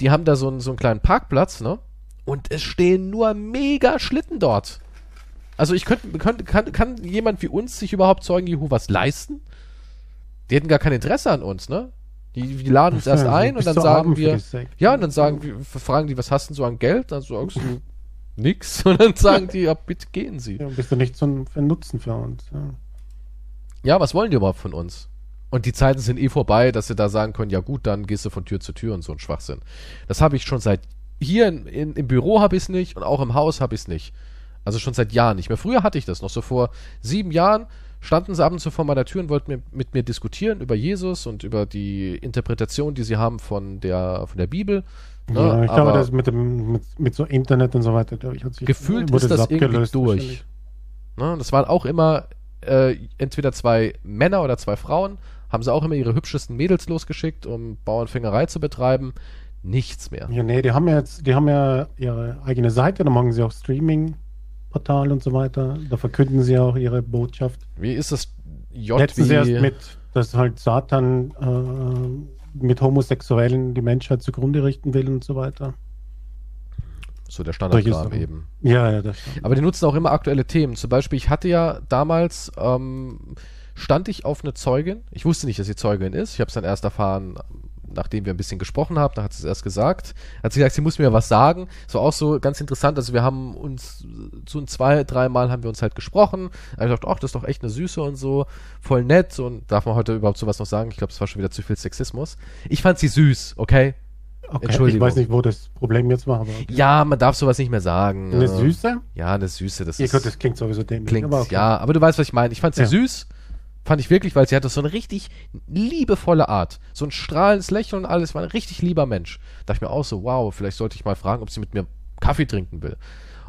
die haben da so einen, so einen kleinen Parkplatz, ne? Und es stehen nur mega Schlitten dort. Also ich könnte, könnte kann, kann jemand wie uns sich überhaupt Zeugen Jehovas leisten? Die hätten gar kein Interesse an uns, ne? Die, die laden uns erst Ja, ein und dann sagen wir, ja, und dann sagen wir, fragen die, was hast du so an Geld? Dann sagst du, nix. Und dann sagen die, ja, bitte gehen Sie. Ja, bist du nicht so ein Nutzen für uns. Ja. Ja, was wollen die überhaupt von uns? Und die Zeiten sind eh vorbei, dass sie da sagen können, ja gut, dann gehst du von Tür zu Tür und so ein Schwachsinn. Das habe ich schon seit, hier in, in, im Büro habe ich es nicht und auch im Haus habe ich es nicht. Also schon seit Jahren nicht mehr. Früher hatte ich das noch so vor sieben Jahren. Standen sie ab und zu vor meiner Tür und wollten mir, mit mir diskutieren über Jesus und über die Interpretation, die sie haben von der, von der Bibel. Ne? Ja, ich glaube, Aber- das mit dem mit, mit so Internet und so weiter, glaube ich, hat sich Gefühlt wurde ist das irgendwie abgelöst durch. Ne? Das waren auch immer äh, entweder zwei Männer oder zwei Frauen, haben sie auch immer ihre hübschesten Mädels losgeschickt, um Bauernfängerei zu betreiben. Nichts mehr. Ja, nee, die haben ja jetzt, die haben ja ihre eigene Seite, da machen sie auch Streaming, Portal und so weiter. Da verkünden sie auch ihre Botschaft. Wie ist das J Letztens wie- erst mit, dass halt Satan äh, mit Homosexuellen die Menschheit zugrunde richten will und so weiter. so der Standardkram eben. Ja, ja, das stimmt. Aber die nutzen auch immer aktuelle Themen. Zum Beispiel, ich hatte ja damals, ähm, stand ich auf eine Zeugin. Ich wusste nicht, dass sie Zeugin ist. Ich habe es dann erst erfahren, nachdem wir ein bisschen gesprochen haben. Da hat sie es erst gesagt. Hat sie gesagt, sie muss mir was sagen. So auch so ganz interessant. Also wir haben uns so ein zwei, dreimal haben wir uns halt gesprochen. Da hab ich gedacht, ach, das ist doch echt eine Süße und so. Voll nett. Und darf man heute überhaupt sowas noch sagen? Ich glaube, es war schon wieder zu viel Sexismus. Ich fand sie süß, okay? Okay, ich Entschuldigung. weiß nicht, wo das Problem jetzt war, aber okay. Ja, man darf sowas nicht mehr sagen. eine Äh, Süße? Ja, eine Süße. Das Ja ist gut, das klingt sowieso dämlich. klingt, aber okay. ja, aber du weißt, was ich meine. Ich fand sie Ja. süß. Fand ich wirklich, weil sie hatte so eine richtig liebevolle Art. So ein strahlendes Lächeln und alles. War ein richtig lieber Mensch. Da dachte ich mir auch so, wow, vielleicht sollte ich mal fragen, ob sie mit mir Kaffee trinken will.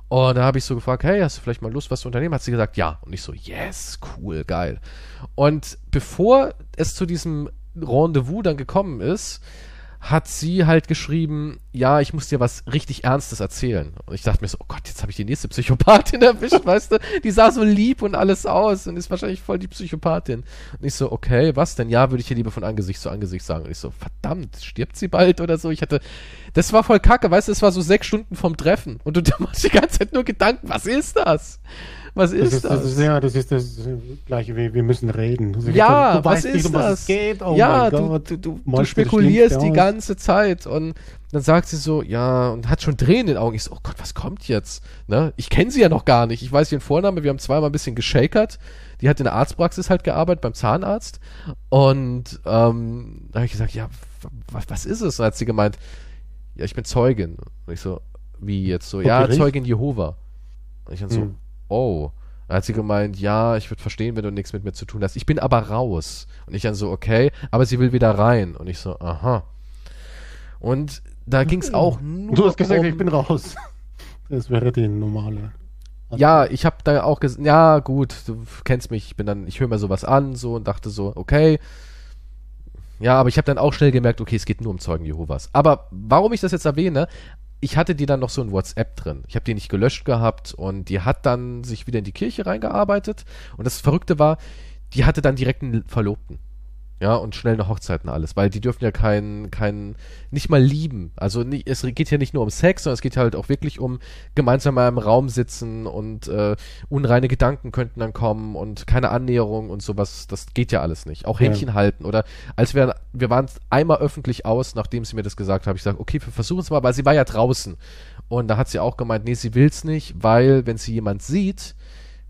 Und da habe ich so gefragt, hey, hast du vielleicht mal Lust, was zu unternehmen? Hat sie gesagt, ja. Und ich so, yes, cool, geil. Und bevor es zu diesem Rendezvous dann gekommen ist, hat sie halt geschrieben, ja, ich muss dir was richtig Ernstes erzählen. Und ich dachte mir so, oh Gott, jetzt habe ich die nächste Psychopathin erwischt, weißt du? Die sah so lieb und alles aus und ist wahrscheinlich voll die Psychopathin. Und ich so, okay, was denn? Ja, würde ich ihr lieber von Angesicht zu Angesicht sagen. Und ich so, verdammt, stirbt sie bald oder so? Ich hatte, das war voll kacke, weißt du, es war so sechs Stunden vom Treffen. Und du machst die ganze Zeit nur Gedanken, was ist das? Was Das ist ist, das? das ist, ja, das ist das äh, gleiche wie wir müssen reden. Also, Ja, du was weißt nicht, ist um was das? es geht. Oh ja, du, du, du, du spekulierst die aus. ganze Zeit und dann sagt sie so, ja, und hat schon Tränen in den Augen. Ich so, oh Gott, was kommt jetzt? Ne? Ich kenne sie ja noch gar nicht. Ich weiß ihren Vornamen, wir haben zweimal ein bisschen geschakert. Die hat in der Arztpraxis halt gearbeitet, beim Zahnarzt. Und ähm, da habe ich gesagt, ja, was, was ist es? Und hat sie gemeint, ja, ich bin Zeugin. Und ich so, wie jetzt so? Vor Ja, Gericht? Zeugin Jehova. Und ich dann so, Hm. Oh. Dann hat sie gemeint, ja, ich würde verstehen, wenn du nichts mit mir zu tun hast. Ich bin aber raus. Und ich dann so, okay, aber sie will wieder rein. Und ich so, aha. Und da ging es auch nur Du hast gesagt, um, ich bin raus. Das wäre die normale. Ja, ich habe da auch gesagt, ja, gut, du kennst mich, ich bin dann, ich höre mir sowas an, so und dachte so, okay. Ja, aber ich habe dann auch schnell gemerkt, okay, es geht nur um Zeugen Jehovas. Aber warum ich das jetzt erwähne, ich hatte die dann noch so in WhatsApp drin. Ich habe die nicht gelöscht gehabt und die hat dann sich wieder in die Kirche reingearbeitet. Und das Verrückte war, die hatte dann direkt einen Verlobten. Ja, und schnell eine Hochzeit und alles, weil die dürfen ja keinen, keinen, nicht mal lieben. Also nicht, es geht ja nicht nur um Sex, sondern es geht halt auch wirklich um gemeinsam mal im Raum sitzen und äh, unreine Gedanken könnten dann kommen und keine Annäherung und sowas. Das geht ja alles nicht. Auch Ja. Händchen halten oder als wir, wir waren einmal öffentlich aus, nachdem sie mir das gesagt hat, habe ich gesagt, okay, wir versuchen es mal, weil sie war ja draußen. Und da hat sie auch gemeint, nee, sie will's nicht, weil wenn sie jemand sieht,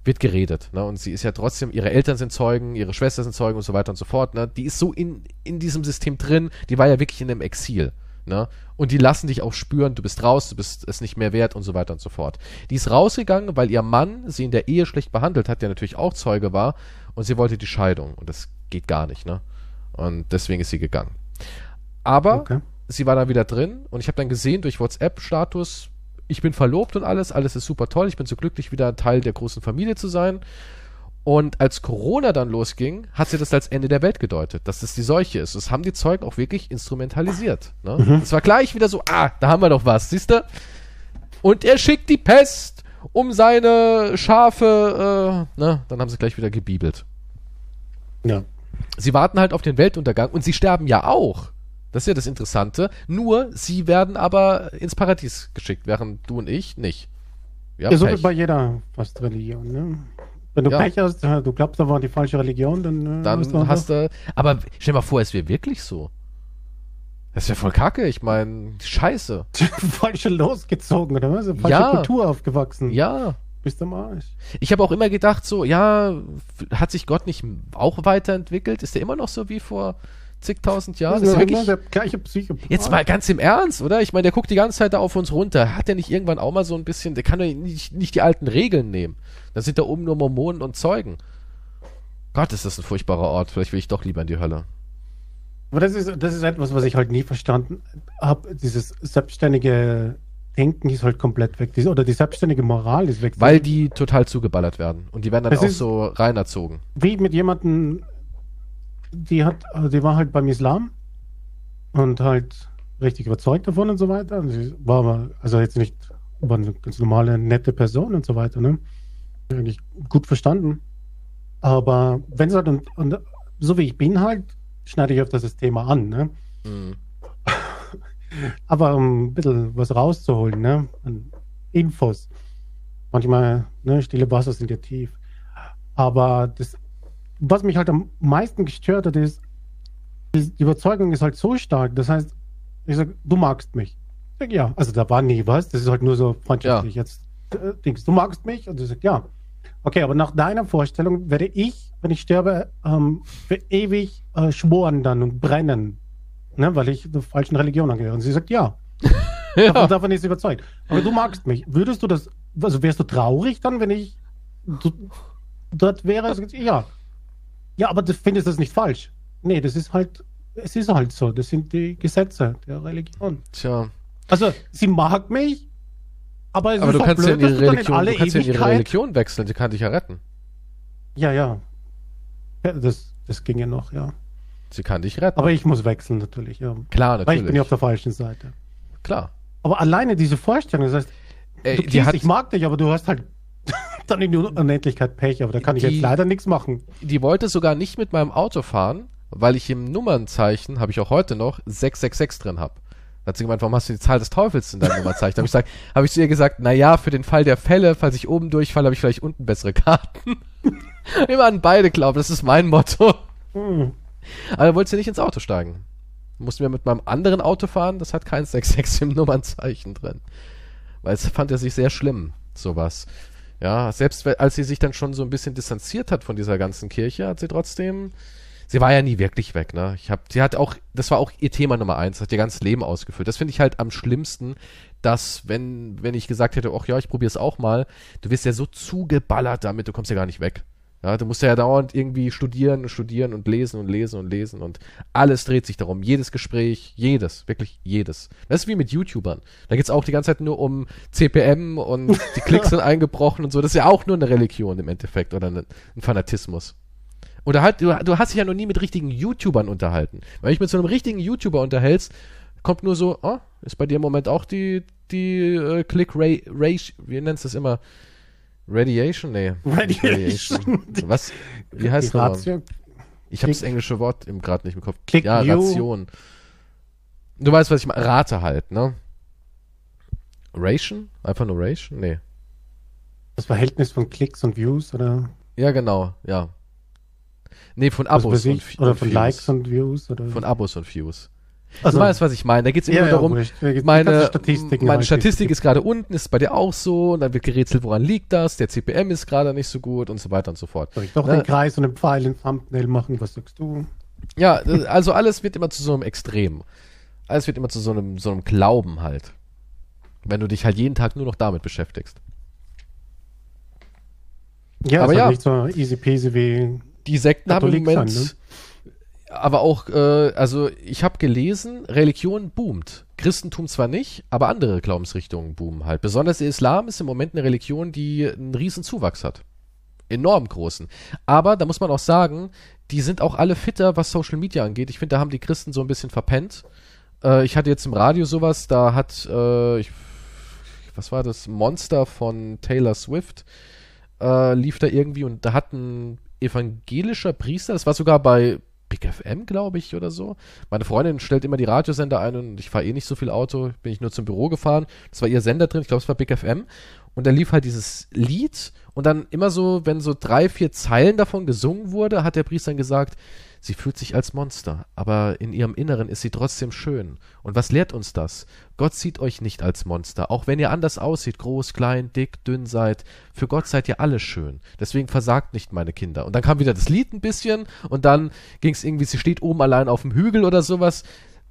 wird geredet. Ne? Und sie ist ja trotzdem, ihre Eltern sind Zeugen, ihre Schwester sind Zeugen und so weiter und so fort. Ne? Die ist so in, in diesem System drin, die war ja wirklich in einem Exil. Ne? Und die lassen dich auch spüren, du bist raus, du bist es nicht mehr wert und so weiter und so fort. Die ist rausgegangen, weil ihr Mann sie in der Ehe schlecht behandelt hat, der natürlich auch Zeuge war, und sie wollte die Scheidung. Und das geht gar nicht, ne? Und deswegen ist sie gegangen. Aber Okay. sie war dann wieder drin und ich habe dann gesehen durch WhatsApp-Status, ich bin verlobt und alles, alles ist super toll, ich bin so glücklich, wieder Teil der großen Familie zu sein. Und als Corona dann losging, hat sie das als Ende der Welt gedeutet, dass das die Seuche ist. Das haben die Zeugen auch wirklich instrumentalisiert. Ne? Es war gleich wieder so, ah, da haben wir doch was, siehst du? Und er schickt die Pest um seine Schafe, äh, ne? Dann haben sie gleich wieder gebibelt. Ja. Sie warten halt auf den Weltuntergang und sie sterben ja auch. Das ist ja das Interessante. Nur, sie werden aber ins Paradies geschickt, während du und ich nicht. Ja, so wie bei jeder fast Religion. Ne? Wenn du Ja. Pech hast, äh, du glaubst, da war die falsche Religion, dann, äh, Dann hast du. Aber stell dir mal vor, es wäre wirklich so. Das wäre voll kacke. Ich meine, scheiße. falsche losgezogen, oder was? Falsche Ja. Kultur aufgewachsen. Ja. Bist am Arsch. Ich habe auch immer gedacht, so, ja, hat sich Gott nicht auch weiterentwickelt? Ist der immer noch so wie vor zigtausend Jahren? das Ist wirklich, der gleiche Psychopath. Jetzt mal ganz im Ernst, oder? Ich meine, der guckt die ganze Zeit da auf uns runter. Hat der nicht irgendwann auch mal so ein bisschen, der kann doch nicht, nicht die alten Regeln nehmen. Da sind da oben nur Mormonen und Zeugen. Gott, ist das ein furchtbarer Ort. Vielleicht will ich doch lieber in die Hölle. Aber das ist, das ist etwas, was ich halt nie verstanden habe. Dieses selbstständige Denken ist halt komplett weg. Oder die selbstständige Moral ist weg. Weil die total zugeballert werden. Und die werden dann Es auch so reinerzogen. wie mit jemandem, die hat, also die war halt beim Islam und halt richtig überzeugt davon und so weiter. Und sie war aber, also jetzt nicht war eine ganz normale, nette Person und so weiter, ne? Eigentlich gut verstanden. Aber wenn es halt, und, und so wie ich bin halt, schneide ich öfters das Thema an, ne? Mhm. Aber um ein bisschen was rauszuholen, ne? An Infos. Manchmal, ne, stille Wasser sind ja tief. Aber das, was mich halt am meisten gestört hat, ist, die Überzeugung ist halt so stark. Das heißt, ich sage, du magst mich. Ich sag, ja. Also da war nie was. Das ist halt nur so freundschaftlich. Ja. Jetzt äh, denkst du magst mich? Und du sagst, ja. Okay, aber nach deiner Vorstellung werde ich, wenn ich sterbe, ähm, für ewig äh, schworen dann und brennen. Ne, weil ich der falschen Religion angehöre. Und sie sagt, ja. ja. Davon, davon ist sie überzeugt. Aber du magst mich. Würdest du das, also wärst du traurig dann, wenn ich du, dort wäre? Ja. Ja, aber du findest das nicht falsch. Nee, das ist halt, es ist halt so. Das sind die Gesetze der Religion. Tja. Also, sie mag mich, aber es aber ist du kannst blöd, ja in ihre Religion, du kannst ja in ihre Religion wechseln, sie kann dich ja retten. Ja, ja. ja das, das ging ja noch, ja. Sie kann dich retten. Aber ich muss wechseln natürlich, ja. Klar, natürlich. Weil ich bin ja auf der falschen Seite. Klar. Aber alleine diese Vorstellung, das heißt, Ey, du kiest, ich mag dich, aber du hast halt dann in die Unendlichkeit Pech, aber da kann die, ich jetzt leider nichts machen. Die wollte sogar nicht mit meinem Auto fahren, weil ich im Nummernzeichen, habe ich auch heute noch, 666 drin habe. Da hat sie gemeint, warum hast du die Zahl des Teufels in deinem Nummernzeichen? Da habe ich, gesagt, hab ich zu ihr gesagt, na ja, für den Fall der Fälle, falls ich oben durchfalle, habe ich vielleicht unten bessere Karten. Immer an beide glauben, das ist mein Motto. Hm. Aber da wollte sie nicht ins Auto steigen. Mussten wir mit meinem anderen Auto fahren, das hat kein 66 im Nummernzeichen drin. Weil es fand er sich sehr schlimm, sowas. Ja, selbst als sie sich dann schon so ein bisschen distanziert hat von dieser ganzen Kirche, hat sie trotzdem sie war ja nie wirklich weg, ne? Ich hab, sie hat auch, das war auch ihr Thema Nummer eins, hat ihr ganzes Leben ausgefüllt. Das finde ich halt am schlimmsten, dass, wenn, wenn ich gesagt hätte, ach ja, ich probiere es auch mal, du wirst ja so zugeballert damit, du kommst ja gar nicht weg. Ja, du musst ja dauernd irgendwie studieren und studieren und lesen und lesen und lesen und alles dreht sich darum. Jedes Gespräch, jedes, wirklich jedes. Das ist wie mit YouTubern. Da geht's auch die ganze Zeit nur um CPM und die Klicks sind eingebrochen und so. Das ist ja auch nur eine Religion im Endeffekt oder ein Fanatismus. Oder halt, du, du hast dich ja noch nie mit richtigen YouTubern unterhalten. Wenn ich mit so einem richtigen YouTuber unterhältst, kommt nur so, oh, ist bei dir im Moment auch die, die äh, Click Ray, Ray, wie nennst du das immer? Radiation? Nee. Radiation. Was? Wie heißt das? Ich habe das englische Wort gerade nicht im Kopf. Click ja, Ration. Du weißt, was ich meine. Rate halt, ne? Ration? Einfach nur Ration? Nee. Das Verhältnis von Klicks und Views, oder? Ja, genau, ja. Nee, von Abos und, ich, Oder von Views. Likes und Views. Oder? Von Abos und Views. Also, du weißt, was ich meine. Da geht es immer ja, darum, ja, meine, Statistiken meine Statistik ist gerade unten, ist bei dir auch so, und dann wird gerätselt, woran liegt das, der CPM ist gerade nicht so gut und so weiter und so fort. Soll ich doch ne? den Kreis und den Pfeil in Thumbnail machen, was sagst du? Ja, also alles wird immer zu so einem Extrem. Alles wird immer zu so einem, so einem Glauben halt. Wenn du dich halt jeden Tag nur noch damit beschäftigst. Ja, aber halt ja. nicht so easy peasy wie die Sekten haben im Moment, sein, ne? Aber auch, äh, also ich habe gelesen, Religion boomt. Christentum zwar nicht, aber andere Glaubensrichtungen boomen halt. Besonders der Islam ist im Moment eine Religion, die einen riesen Zuwachs hat. Enorm großen. Aber da muss man auch sagen, die sind auch alle fitter, was Social Media angeht. Ich finde, da haben die Christen so ein bisschen verpennt. Äh, ich hatte jetzt im Radio sowas, da hat, äh, ich, was war das, Monster von Taylor Swift, äh, lief da irgendwie und da hat ein evangelischer Priester, das war sogar bei Big FM, glaube ich, oder so. Meine Freundin stellt immer die Radiosender ein und ich fahre eh nicht so viel Auto, bin ich nur zum Büro gefahren. Das war ihr Sender drin, ich glaube, es war Big FM. Und da lief halt dieses Lied und dann immer so, wenn so drei, vier Zeilen davon gesungen wurde, hat der Priester dann gesagt, Sie fühlt sich als Monster, aber in ihrem Inneren ist sie trotzdem schön. Und was lehrt uns das? Gott sieht euch nicht als Monster, auch wenn ihr anders aussieht, groß, klein, dick, dünn seid. Für Gott seid ihr alle schön. Deswegen versagt nicht, meine Kinder. Und dann kam wieder das Lied ein bisschen und dann ging es irgendwie, sie steht oben allein auf dem Hügel oder sowas.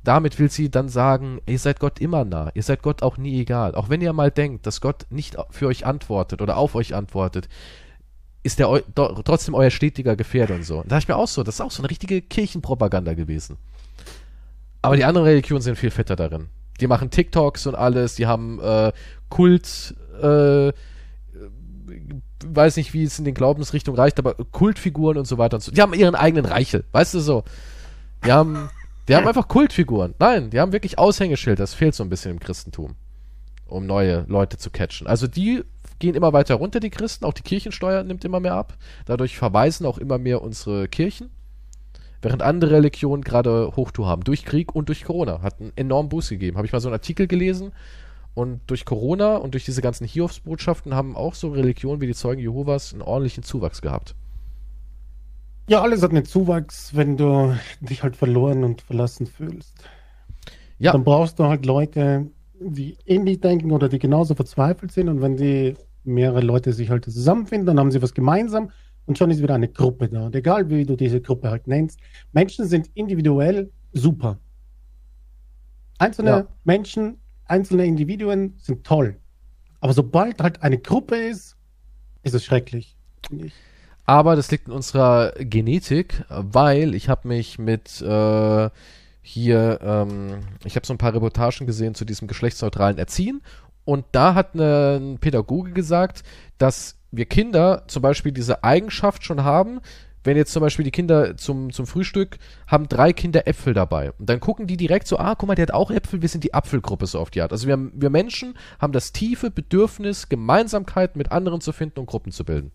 Damit will sie dann sagen, ihr seid Gott immer nah, ihr seid Gott auch nie egal. Auch wenn ihr mal denkt, dass Gott nicht für euch antwortet oder auf euch antwortet, ist der trotzdem euer stetiger Gefährder und so. Und da dachte ich mir auch so, das ist auch so eine richtige Kirchenpropaganda gewesen. Aber die anderen Religionen sind viel fetter darin. Die machen TikToks und alles, die haben äh, Kult, äh, weiß nicht, wie es in den Glaubensrichtungen reicht, aber Kultfiguren und so weiter und so. Die haben ihren eigenen Reichel, weißt du so. Die haben, die haben einfach Kultfiguren. Nein, die haben wirklich Aushängeschild, das fehlt so ein bisschen im Christentum. um neue Leute zu catchen. Also die gehen immer weiter runter, die Christen, auch die Kirchensteuer nimmt immer mehr ab. Dadurch verweisen auch immer mehr unsere Kirchen. Während andere Religionen gerade Hochtour haben, durch Krieg und durch Corona. Hat einen enormen Boost gegeben. Habe ich mal so einen Artikel gelesen. Und durch Corona und durch diese ganzen Hiobsbotschaften haben auch so Religionen wie die Zeugen Jehovas einen ordentlichen Zuwachs gehabt. Ja, alles hat einen Zuwachs, wenn du dich halt verloren und verlassen fühlst. Ja. Dann brauchst du halt Leute, die ähnlich denken oder die genauso verzweifelt sind. Und wenn die mehrere Leute sich halt zusammenfinden, dann haben sie was gemeinsam und schon ist wieder eine Gruppe da. Und egal wie du diese Gruppe halt nennst, Menschen sind individuell super. Einzelne ja. Menschen, einzelne Individuen sind toll. Aber sobald halt eine Gruppe ist, ist es schrecklich. Aber das liegt in unserer Genetik, weil ich habe mich mit äh, hier, ähm, ich habe so ein paar Reportagen gesehen zu diesem geschlechtsneutralen Erziehen und da hat eine, ein Pädagoge gesagt, dass wir Kinder zum Beispiel diese Eigenschaft schon haben, wenn jetzt zum Beispiel die Kinder zum, zum Frühstück haben drei Kinder Äpfel dabei. Und dann gucken die direkt so, ah, guck mal, der hat auch Äpfel, wir sind die Apfelgruppe so auf die Art. Also wir, wir Menschen haben das tiefe Bedürfnis, Gemeinsamkeit mit anderen zu finden und Gruppen zu bilden.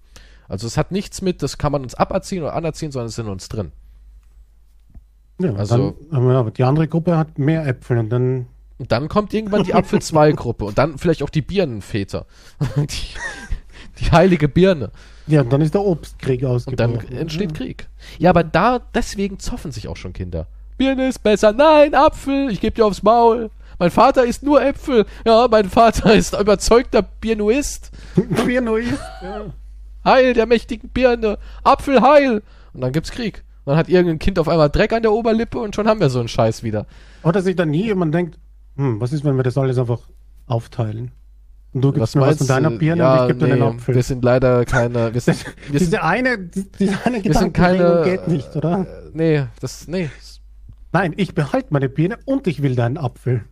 Also es hat nichts mit, das kann man uns aberziehen oder anerziehen, sondern es ist in uns drin. Ja, also, dann, die andere Gruppe hat mehr Äpfel und dann und dann kommt irgendwann die Apfel 2 Gruppe und dann vielleicht auch die Birnenväter. die, die heilige Birne. Ja, und dann ist der Obstkrieg ausgebrochen. Und dann entsteht ja. Krieg. Ja, aber da, deswegen zoffen sich auch schon Kinder. Birne ist besser. Nein, Apfel, ich gebe dir aufs Maul. Mein Vater isst nur Äpfel. Ja, mein Vater ist überzeugter Birnuist. Birnuist, ja. Heil der mächtigen Birne. Apfel heil. Und dann gibt's Krieg. dann hat irgendein Kind auf einmal Dreck an der Oberlippe und schon haben wir so einen Scheiß wieder. Oder sich dann nie jemand denkt, hm, was ist, wenn wir das alles einfach aufteilen? Und du gibst was mir was von deiner Birne ja, und ich gebe nee, dir den Apfel. Wir sind leider keine. Wir sind, wir diese sind, eine, diese eine wir sind keine, geht nicht, oder? Äh, nee, das, nee. Nein, ich behalte meine Birne und ich will deinen Apfel.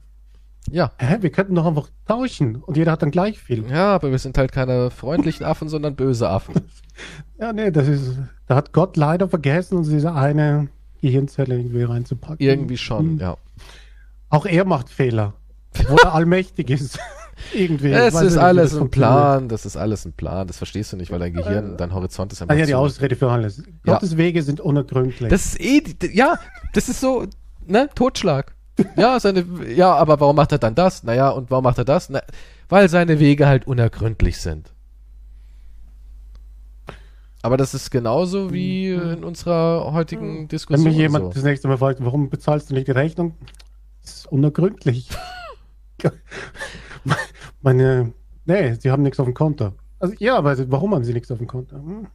Ja. Hä, wir könnten doch einfach tauschen und jeder hat dann gleich viel. Ja, aber wir sind halt keine freundlichen Affen, sondern böse Affen. ja, nee, das ist, da hat Gott leider vergessen, uns diese eine Gehirnzelle irgendwie reinzupacken. Irgendwie schon, hm. ja. Auch er macht Fehler, obwohl er allmächtig ist. Irgendwie. Es ist nicht, alles ein Plan, das ist alles ein Plan. Das verstehst du nicht, weil dein Gehirn, dein Horizont ist einfach. Ah, ja, die Ausrede für alles. Ja. Gottes Wege sind unergründlich. Das ist eh, ja, das ist so, ne, Totschlag. Ja, seine, ja, aber warum macht er dann das? Naja, und warum macht er das? Na, weil seine Wege halt unergründlich sind. Aber das ist genauso wie in unserer heutigen Diskussion. Wenn mich jemand so. das nächste Mal fragt, warum bezahlst du nicht die Rechnung? Unergründlich. Meine, nee, sie haben nichts auf dem Konto. Also ja, aber warum haben sie nichts auf dem Konto? Hm.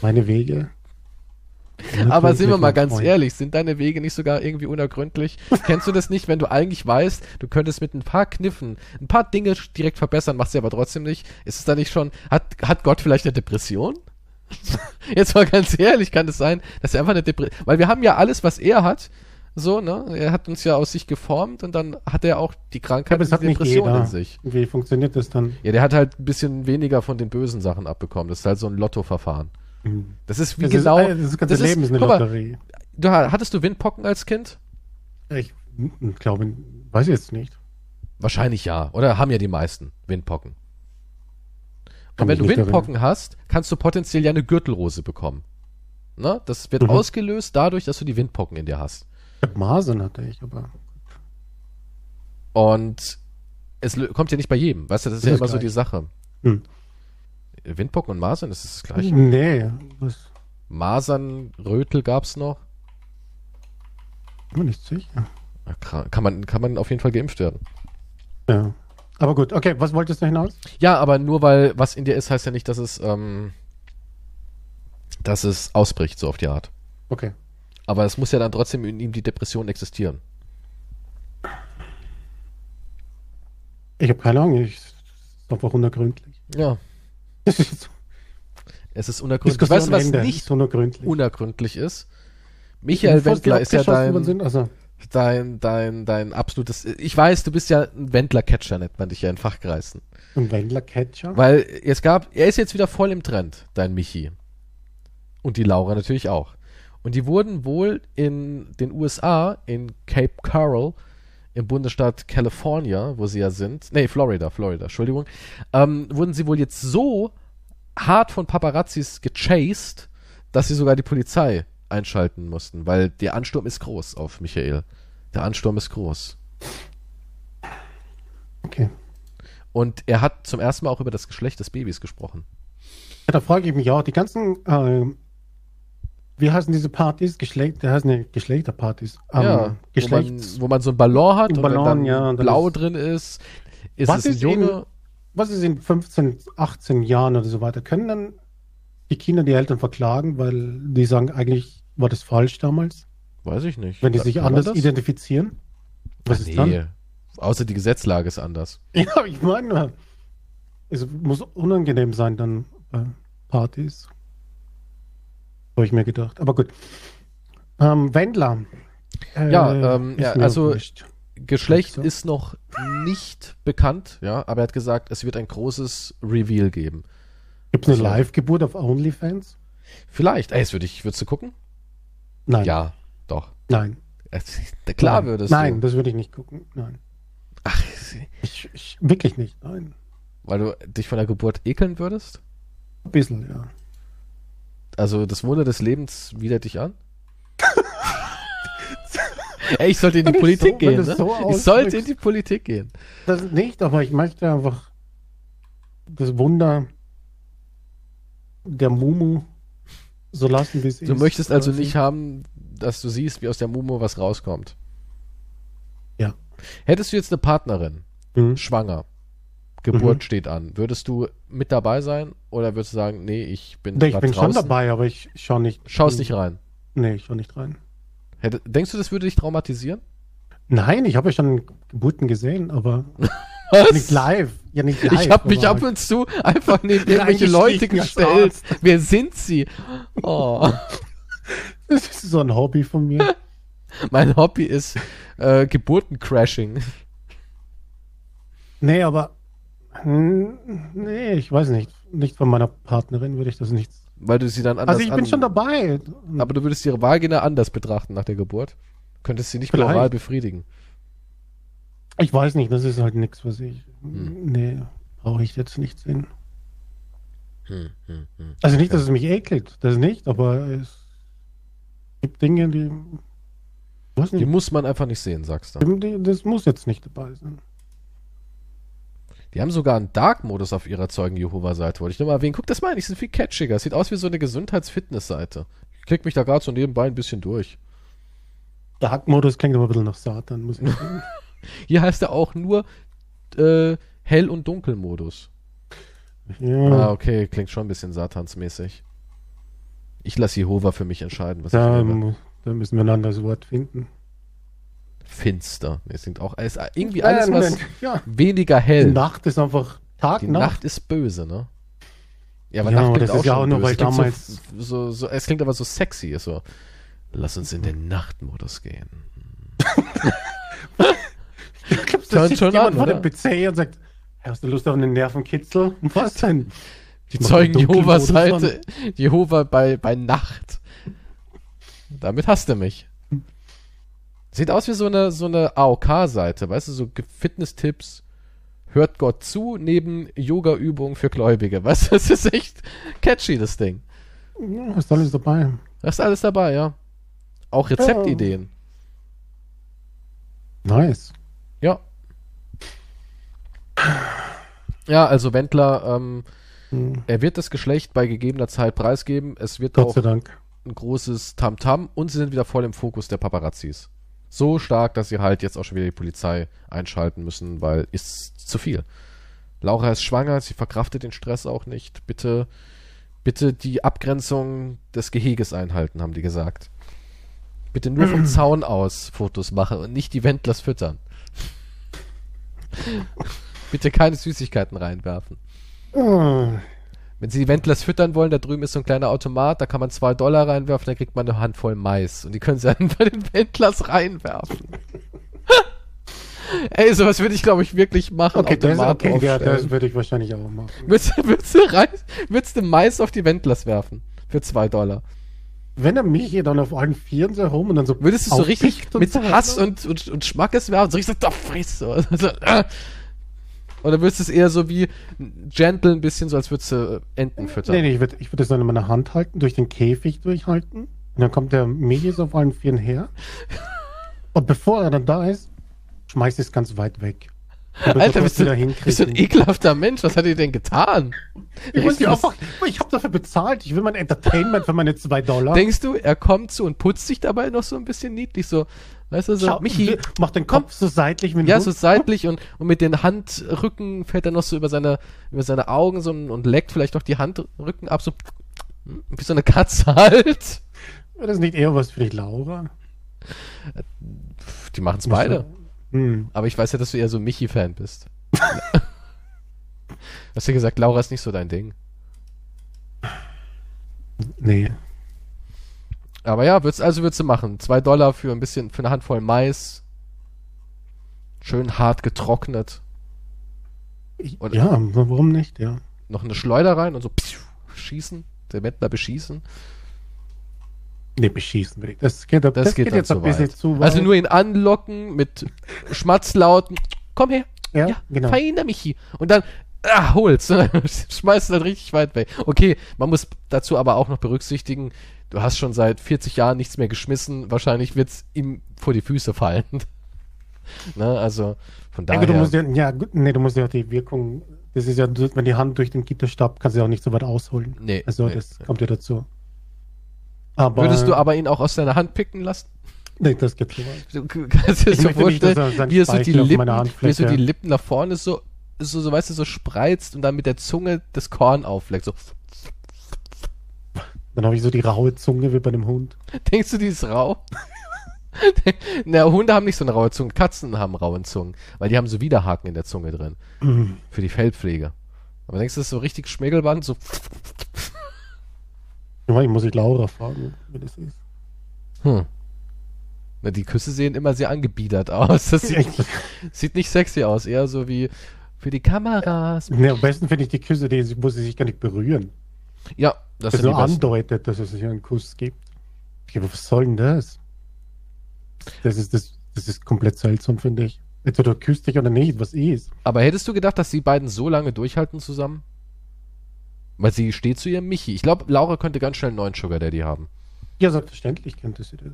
Meine Wege. Aber sind wir mal ganz Freund. ehrlich, sind deine Wege nicht sogar irgendwie unergründlich? Kennst du das nicht, wenn du eigentlich weißt, du könntest mit ein paar Kniffen ein paar Dinge direkt verbessern, machst sie aber trotzdem nicht? Ist es da nicht schon, hat, hat Gott vielleicht eine Depression? Jetzt mal ganz ehrlich, kann es das sein, dass er einfach eine Depression, weil wir haben ja alles, was er hat, so, ne? Er hat uns ja aus sich geformt und dann hat er auch die Krankheit und die Depression in sich. Wie funktioniert das dann? Ja, der hat halt ein bisschen weniger von den bösen Sachen abbekommen. Das ist halt so ein Lottoverfahren. Mhm. Das ist wie das genau. Ist, das ganze das Leben ist, ist eine Lotterie. du, hattest du Windpocken als Kind? Ich glaube, weiß ich jetzt nicht. Wahrscheinlich ja. Oder haben ja die meisten Windpocken. Und wenn du Windpocken darin. hast, kannst du potenziell ja eine Gürtelrose bekommen. Ne? Das wird mhm. ausgelöst dadurch, dass du die Windpocken in dir hast. Masern hatte ich, aber. Und es kommt ja nicht bei jedem, weißt du, das ist, das ja ist immer gleich. so die Sache. Hm. Windpocken und Masern, ist das das gleiche? Nee. Was? Masern, Rötel gab's noch? Bin nicht sicher. Kann man, kann man auf jeden Fall geimpft werden. Ja. Aber gut, okay, was wolltest du hinaus? Ja, aber nur weil was in dir ist, heißt ja nicht, dass es, ähm, dass es ausbricht, so auf die Art. Okay. Aber es muss ja dann trotzdem in ihm die Depression existieren. Ich habe keine Ahnung, ich ist einfach unergründlich. Ja. es ist unergründlich. Weißt du, was Ende. nicht unergründlich. unergründlich ist? Michael Wendler ist ja dein, also. dein, dein, dein absolutes. Ich weiß, du bist ja ein Wendler-Catcher, nennt man dich ja in Fachkreisen. Ein Wendler-Catcher? Weil es gab, er ist jetzt wieder voll im Trend, dein Michi. Und die Laura natürlich auch. Und die wurden wohl in den USA, in Cape Coral, im Bundesstaat California, wo sie ja sind, nee, Florida, Florida, Entschuldigung, ähm, wurden sie wohl jetzt so hart von Paparazzis gechased, dass sie sogar die Polizei einschalten mussten, weil der Ansturm ist groß auf Michael. Der Ansturm ist groß. Okay. Und er hat zum ersten Mal auch über das Geschlecht des Babys gesprochen. Ja, da frage ich mich auch, die ganzen, äh, wie heißen diese Partys? Geschlecht, der heißen ja Geschlechterpartys. Ähm, ja, wo man, Geschlechts. wo man so einen Ballon hat und Ballon, wenn dann ja, und dann blau ist- drin ist, ist Was es ein ist Junge. was ist in 15, 18 Jahren oder so weiter? Können dann die Kinder die Eltern verklagen, weil die sagen, eigentlich war das falsch damals, Weiß ich nicht. wenn die Kann sich man anders identifizieren? Was Ach, ist dann? nee. Außer die Gesetzlage ist anders. Ja, ich meine, es muss unangenehm sein dann bei Partys. Habe ich mir gedacht. Aber gut. Ähm, Wendler. Äh, Ja, ähm, ja, also-. Geschlecht So. ist noch nicht bekannt, ja, aber er hat gesagt, es wird ein großes Reveal geben. Gibt es eine Ja. Live-Geburt auf OnlyFans? Vielleicht. Ey, jetzt würde ich, würdest du gucken? Nein. Ja, doch. Nein. Klar Nein. würdest Nein, du. das würde ich nicht gucken. Nein. Ach, Ich, ich, wirklich nicht. Nein. weil du dich von der Geburt ekeln würdest? Ein bisschen, ja. Also das Wunder des Lebens widert dich an? Ey, ich sollte in die Wenn Politik so- gehen, ne? so ich sollte in die Politik gehen. Das nicht, aber ich möchte einfach das Wunder der Mumu so lassen, wie es ist. Du möchtest also nicht haben, dass du siehst, wie aus der Mumu was rauskommt. Ja. Hättest du jetzt eine Partnerin, Mhm. schwanger, Geburt Mhm. steht an, würdest du mit dabei sein oder würdest du sagen, nee, ich bin Nee, ich bin schon draußen, dabei, aber ich schaue nicht. Schaust nicht rein. Nee, ich schaue nicht rein. Hätte, denkst du, das würde dich traumatisieren? Nein, ich habe ja schon Geburten gesehen, aber nicht live. Ja, nicht live. ich habe mich ab und zu einfach neben irgendwelche Leute gestellt. Wer sind sie? Oh. Das ist so ein Hobby von mir. mein Hobby ist äh, Geburtencrashing. Nee, aber. Hm, Nee, ich weiß nicht. Nicht von meiner Partnerin würde ich das nicht. Weil du sie dann anders Also ich bin schon dabei. Aber du würdest ihre Vagina anders betrachten nach der Geburt. Könntest sie nicht Vielleicht. oral befriedigen. Ich weiß nicht, das ist halt nichts, was ich. Hm. Nee, brauche ich jetzt nicht sehen. Hm, hm, hm. Also nicht, dass es mich ekelt, das nicht, aber es gibt Dinge, die. Die muss man einfach nicht sehen, sagst du. das muss jetzt nicht dabei sein. Die haben sogar einen Dark-Modus auf ihrer Zeugen-Jehova-Seite. Wollte ich nur mal erwähnen. Guck das mal an, die sind viel catchiger. Sieht aus wie so eine Gesundheits-Fitness-Seite. Ich klick mich da gerade so nebenbei ein bisschen durch. Dark-Modus klingt aber ein bisschen nach Satan, muss ich sagen. Hier heißt er auch nur äh, Hell- und Dunkel-Modus. Ah, ja, okay, klingt schon ein bisschen satansmäßig. Ich lasse Jehova für mich entscheiden, was da, ich mu- da müssen wir ein anderes Wort finden. Finster. Es klingt auch es ist irgendwie alles, Äh, was ja, weniger die hell. Nacht ist einfach Tag, Die Nacht. Nacht ist böse, ne? Ja, aber Ja, Nacht das ist ja schon auch nur, böse. weil damals- So, so, so, es klingt aber so sexy. So, lass uns in den Nachtmodus gehen. Ich glaub, Hört da sitzt schon jemand an, vor dem PC und sagt, hast du Lust auf einen Nervenkitzel? Was denn? Die Zeugen Dunkelmodus Jehova-Seite. Jehova bei, bei Nacht. Damit hasst er mich. Sieht aus wie so eine, so eine AOK-Seite, weißt du, so Fitness-Tipps. Hört Gott zu, neben Yoga-Übungen für Gläubige. Weißt du, das ist echt catchy, das Ding. Ja, ist alles dabei. Da ist alles dabei, ja. Auch Rezeptideen. Nice. Ja. Ja, also Wendler, ähm, Hm, er wird das Geschlecht bei gegebener Zeit preisgeben. Es wird Gott auch ein großes Tamtam und sie sind wieder voll im Fokus der Paparazzis. So stark, dass sie halt jetzt auch schon wieder die Polizei einschalten müssen, weil ist zu viel. Laura ist schwanger, sie verkraftet den Stress auch nicht. Bitte, bitte die Abgrenzung des Geheges einhalten, haben die gesagt. Bitte nur vom Zaun aus Fotos machen und nicht die Wendlers füttern. bitte keine Süßigkeiten reinwerfen. Wenn Sie die Wendlers füttern wollen, da drüben ist so ein kleiner Automat, da kann man zwei Dollar reinwerfen, dann kriegt man eine Handvoll Mais. Und die können Sie dann bei den Wendlers reinwerfen. Ey, sowas würde ich, glaube ich, wirklich machen. Okay, das, okay ja, das würde ich wahrscheinlich auch machen. Würdest, du- würdest, du würdest du Mais auf die Wendlers werfen? Für zwei Dollar. wenn er mich hier dann auf allen Vieren so herum und dann so. Würdest du so richtig mit so Hass weiter? und, und, und Schmackes werfen, so richtig so, doch, Fresse. Also, äh. Oder würdest du es eher so wie gentle ein bisschen, so als würdest du äh, Enten füttern? Nee, nee, ich würde ich würd das dann in meiner Hand halten, durch den Käfig durchhalten. Und dann kommt der Michis auf allen Vieren her. Und bevor er dann da ist, schmeißt ich es ganz weit weg. Alter, bist du, bist du ein ekelhafter Mensch? Was hat ihr denn getan? Ich, Was- einfach, ich habe dafür bezahlt. Ich will mein Entertainment für meine zwei Dollar. Denkst du, er kommt zu und putzt sich dabei noch so ein bisschen niedlich, so, weißt du, so, Schau, Michi, mach den Kopf so seitlich mit dem ja, so seitlich und, und mit den Handrücken fährt er noch so über seine, über seine Augen so und, und leckt vielleicht auch die Handrücken ab, so, hm, wie so eine Katze halt. Wäre das nicht eher was für die Laura? Die machen's beide. Hm. Aber ich weiß ja, dass du eher so Michi-Fan bist. Hast du gesagt, Laura ist nicht so dein Ding. Nee. Aber ja, würdest, also würdest du machen. Zwei Dollar für ein bisschen, für eine Handvoll Mais. Schön hart getrocknet. Und- ja, warum nicht, ja. Noch eine Schleuder rein und so pfiuh, schießen. Der Wendler beschießen. Nee, beschießen will ich. Das geht, das Das, geht, dann jetzt ein bisschen weit. zu weit. Also nur ihn anlocken mit Schmatzlauten. Komm her. ja, Ja, genau. Verhindere Michi. Und dann, ah, hol's. Schmeißt dann richtig weit weg. Okay, man muss dazu aber auch noch berücksichtigen, du hast schon seit 40 Jahren nichts mehr geschmissen. Wahrscheinlich wird's ihm vor die Füße fallen. ne, also, von daher. du musst ja, ja, gut, nee, du musst ja die Wirkung, das ist ja, wenn die Hand durch den Gitterstab, kannst du ja auch nicht so weit ausholen. nee, Also, nee. das kommt ja dazu. Aber, Würdest du aber ihn auch aus deiner Hand picken lassen? Nee, das geht weit. Du kannst dir so nicht, vorstellen, wie er so die Lippen, wie er so die Lippen nach vorne so, so, so, weißt du, so spreizt und dann mit der Zunge das Korn aufleckt. So, Dann habe ich so die raue Zunge wie bei einem Hund. denkst du, die ist rau? Na, Hunde haben nicht so eine raue Zunge. Katzen haben raue Zungen, weil die haben so Widerhaken in der Zunge drin. Für die Fellpflege. Aber denkst du, das ist so richtig Schmiegelband? So, Ja, ich muss ich Laura fragen, wie das ist. hm. Na, die Küsse sehen immer sehr angebiedert aus. Das sieht, sieht nicht sexy aus, eher so wie für die Kameras. Nee, am besten finde ich die Küsse, die wo sie sich gar nicht berühren. Ja, das besten. andeutet, dass es sich einen Kuss gibt. Ja, aber was soll denn das? Das ist, das, das ist komplett seltsam, finde ich. Entweder du küsst dich oder nicht, was ist? Aber hättest du gedacht, dass die beiden so lange durchhalten zusammen? Weil sie steht zu ihrem Michi. Ich glaube, Laura könnte ganz schnell einen neuen Sugar Daddy haben. Ja, selbstverständlich könnte sie das.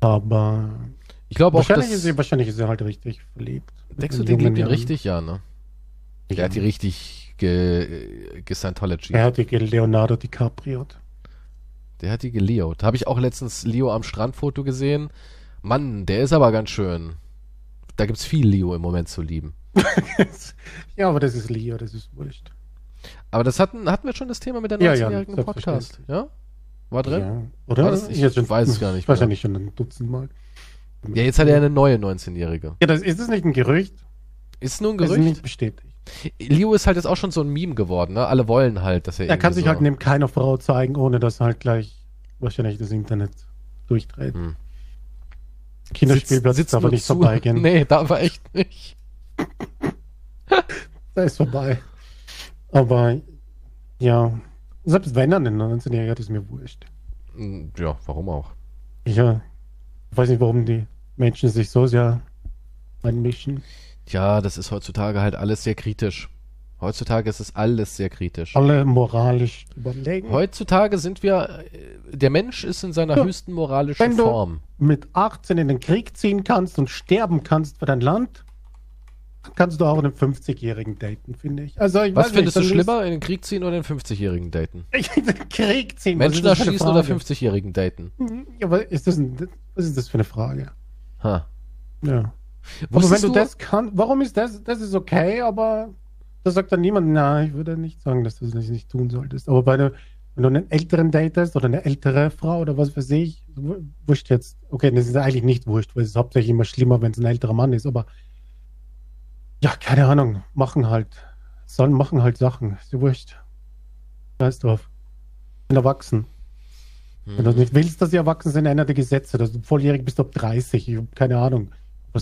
Aber Ich glaube auch, wahrscheinlich, dass, ist sie, wahrscheinlich ist sie halt richtig verliebt. denkst du, den liebt ihn richtig? Ja, ne? Der hat die richtig ge, Scientology. Er hat die Leonardo DiCaprio. Der hat die geleot. Habe ich auch letztens Leo am Strandfoto gesehen. Mann, der ist aber ganz schön. Da gibt's viel Leo im Moment zu lieben. ja, aber das ist Leo, das ist wurscht. Aber das hatten, hatten wir schon das Thema mit der Ja, ja, 19-jährigen im Podcast. Ja? War drin? Ja. Oder? War das- ich Jetzt schon- weiß es gar nicht mehr. Wahrscheinlich schon ein Dutzend Mal. Ja, jetzt hat er eine neue 19-jährige. Ja, das, ist das nicht ein Gerücht? Ist nur ein Das ist Gerücht. nicht bestätigt. Leo ist halt jetzt auch schon so ein Meme geworden, ne? Alle wollen halt, dass er Er kann sich so, halt neben keiner Frau zeigen, ohne dass halt gleich wahrscheinlich das Internet durchdreht. Hm. Kinderspielplatz sitzt darf aber nur nicht zu. vorbeigehen. Nee, darf er echt nicht. Da ist vorbei. Aber ja, selbst wenn er einen 19-Jähriger hat, ist mir wurscht. Hm, Ja, warum auch? Ich äh, weiß nicht, warum die Menschen sich so sehr einmischen. Tja, das ist heutzutage halt alles sehr kritisch. Heutzutage ist es alles sehr kritisch. Alle moralisch überlegen. Heutzutage sind wir, äh, der Mensch ist in seiner Ja. höchsten moralischen Wenn du- Form. mit 18 in den Krieg ziehen kannst und sterben kannst für dein Land, dann kannst du auch einen 50-Jährigen daten, finde ich. Also, ich Was weiß findest du nicht, schlimmer, in den Krieg ziehen oder den 50-Jährigen daten? Ich in den Krieg ziehen. Menschen erschießen oder Frage? 50-Jährigen daten? Ja, aber ist das ein, was ist das für eine Frage? Ha. Ja. Aber wenn du, du- das kannst, warum ist das, das ist okay, aber da sagt dann niemand, na, ich würde nicht sagen, dass du das nicht tun solltest. Aber bei der, wenn du einen älteren datest oder eine ältere Frau oder was weiß ich, wu- wurscht jetzt, okay, das ist eigentlich nicht wurscht, weil es ist hauptsächlich immer schlimmer, wenn es ein älterer Mann ist, aber ja, keine Ahnung, machen halt, sollen machen halt Sachen, ist ja wurscht. Scheiß drauf. Sind erwachsen. Wenn du Hm. nicht willst, dass sie erwachsen sind, ändert die Gesetze. Dass du volljährig bist ab 30. Ich habe keine Ahnung.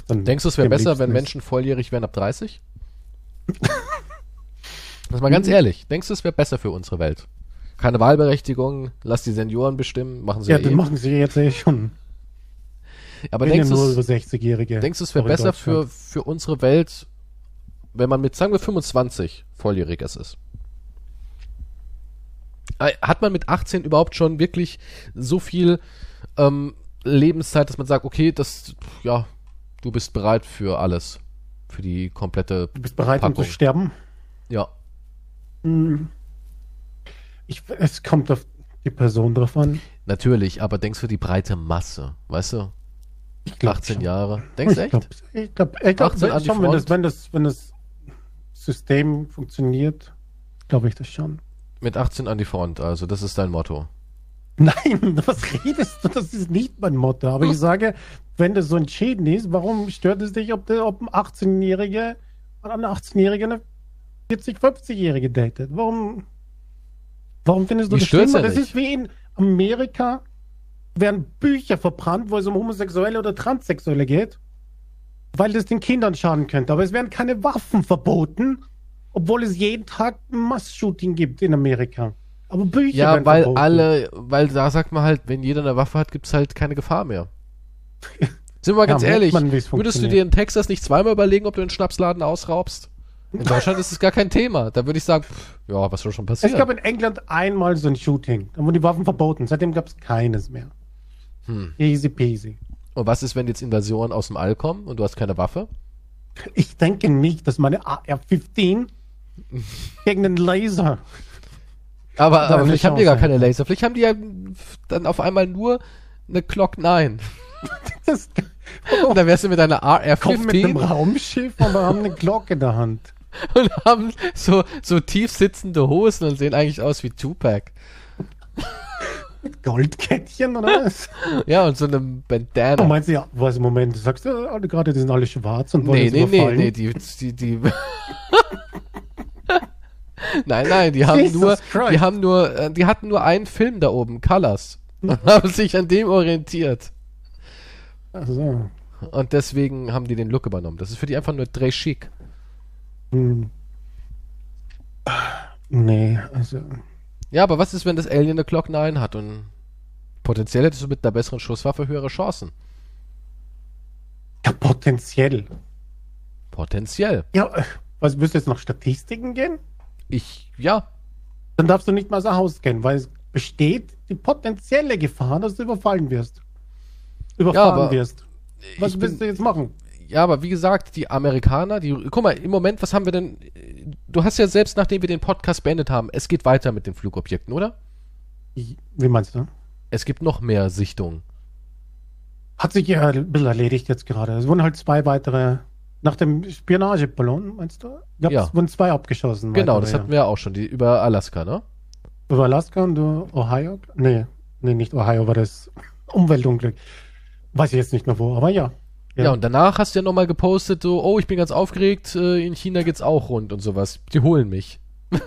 Denkst du, es wäre besser, wenn ist. Menschen volljährig wären ab 30? Das ist mal ganz ehrlich. Denkst du, es wäre besser für unsere Welt? keine Wahlberechtigung, lass die Senioren bestimmen, machen sie Ja, ja, das eh. machen sie jetzt eh schon. Aber ja denkst du, nur 60-Jährige. denkst du, es wäre besser für, für unsere Welt, wenn man mit, sagen wir, 25 Volljähriges ist? Hat man mit 18 überhaupt schon wirklich so viel ähm, Lebenszeit, dass man sagt, okay, das, ja, du bist bereit für alles, für die komplette, Du bist bereit, um Packung. zu sterben? ja. Hm. Ich, es kommt auf die Person drauf an. Natürlich, aber denkst du die breite Masse, weißt du? Ich glaub 18 schon. Jahre. Denkst du Ich echt? glaube, ich glaub, ich glaub, 18 an die schon, wenn das, wenn, das, wenn das System funktioniert, glaube ich das schon. Mit 18 an die Front, also das ist dein Motto. Nein, was redest du? Das ist nicht mein Motto. Aber ich sage, wenn das so entschieden ist, warum stört es dich, ob, der, ob ein 18-Jähriger oder eine 18-Jährige eine 40-, 50-Jährige datet? Warum, warum findest du Mich das schlimmer? ja das ist wie in Amerika werden Bücher verbrannt, wo es um Homosexuelle oder Transsexuelle geht, weil das den Kindern schaden könnte. Aber es werden keine Waffen verboten, obwohl es jeden Tag ein Mass-Shooting gibt in Amerika. Aber Bücher Ja, werden weil verboten. alle, weil da sagt man halt, wenn jeder eine Waffe hat, gibt's halt keine Gefahr mehr. Sind wir mal ganz merkt ehrlich, man, es würdest du dir in Texas nicht zweimal überlegen, ob du den Schnapsladen ausraubst? In Deutschland ist es gar kein Thema. Da würde ich sagen, pff, ja, was soll schon Es passieren? gab in England einmal so ein Shooting, da wurden die Waffen verboten. Seitdem gab es keines mehr. Hm. Easy peasy. Und was ist, wenn jetzt Invasionen aus dem All kommen und du hast keine Waffe? Ich denke nicht, dass meine AR-15 gegen einen Laser. Aber, aber vielleicht haben die gar keine Laser. Vielleicht haben die ja dann auf einmal nur eine Glock 9. Das Und dann wärst du mit deiner kommen mit einem AR-15 Raumschiff und haben eine Glocke in der Hand. und haben so, so tief sitzende Hosen und sehen eigentlich aus wie Tupac. Mit Goldkettchen oder was? Ja, und so einem Du Bandana. meinst ja, was im Moment, du sagst ja, alle gerade, die sind alle schwarz und wollen Nee, nee, nee, überfallen. nee, die, die, die Nein, nein, die haben Jesus nur, Christ. die haben nur, äh, die hatten nur einen Film da oben, Colors. Und haben sich an dem orientiert. Also, Und deswegen haben die den Look übernommen. Das ist für die einfach nur Dreh chic. hm. Nee, also, Ja, aber was ist, wenn das Alien eine Glock 9 hat und potenziell hättest du mit einer besseren Schusswaffe höhere Chancen? ja, potenziell. Potenziell. Ja, was, müsst jetzt nach Statistiken gehen? Ich, ja. Dann darfst du nicht mal aus Haus gehen, weil es besteht die potenzielle Gefahr, dass du überfallen wirst. Überfahren aber wirst. Was willst bin- du jetzt machen? Ja, aber wie gesagt, die Amerikaner, die, guck mal, im Moment, was haben wir denn? Du hast ja selbst, nachdem wir den Podcast beendet haben, es geht weiter mit den Flugobjekten, oder? Wie meinst du? Es gibt noch mehr Sichtungen. Hat sich ja ein bisschen erledigt jetzt gerade. Es wurden halt zwei weitere, nach dem Spionageballon, meinst du? Gab's, Ja. wurden zwei abgeschossen. Genau, weitere, das ja. hatten wir ja auch schon, die über Alaska, ne? Über Alaska und Ohio? Nee, nee, nicht Ohio, war das Umweltunglück. Weiß ich jetzt nicht mehr wo, aber ja. Ja, und danach hast du ja nochmal gepostet, so, oh, ich bin ganz aufgeregt, äh, in China geht's auch rund und sowas. Die holen mich.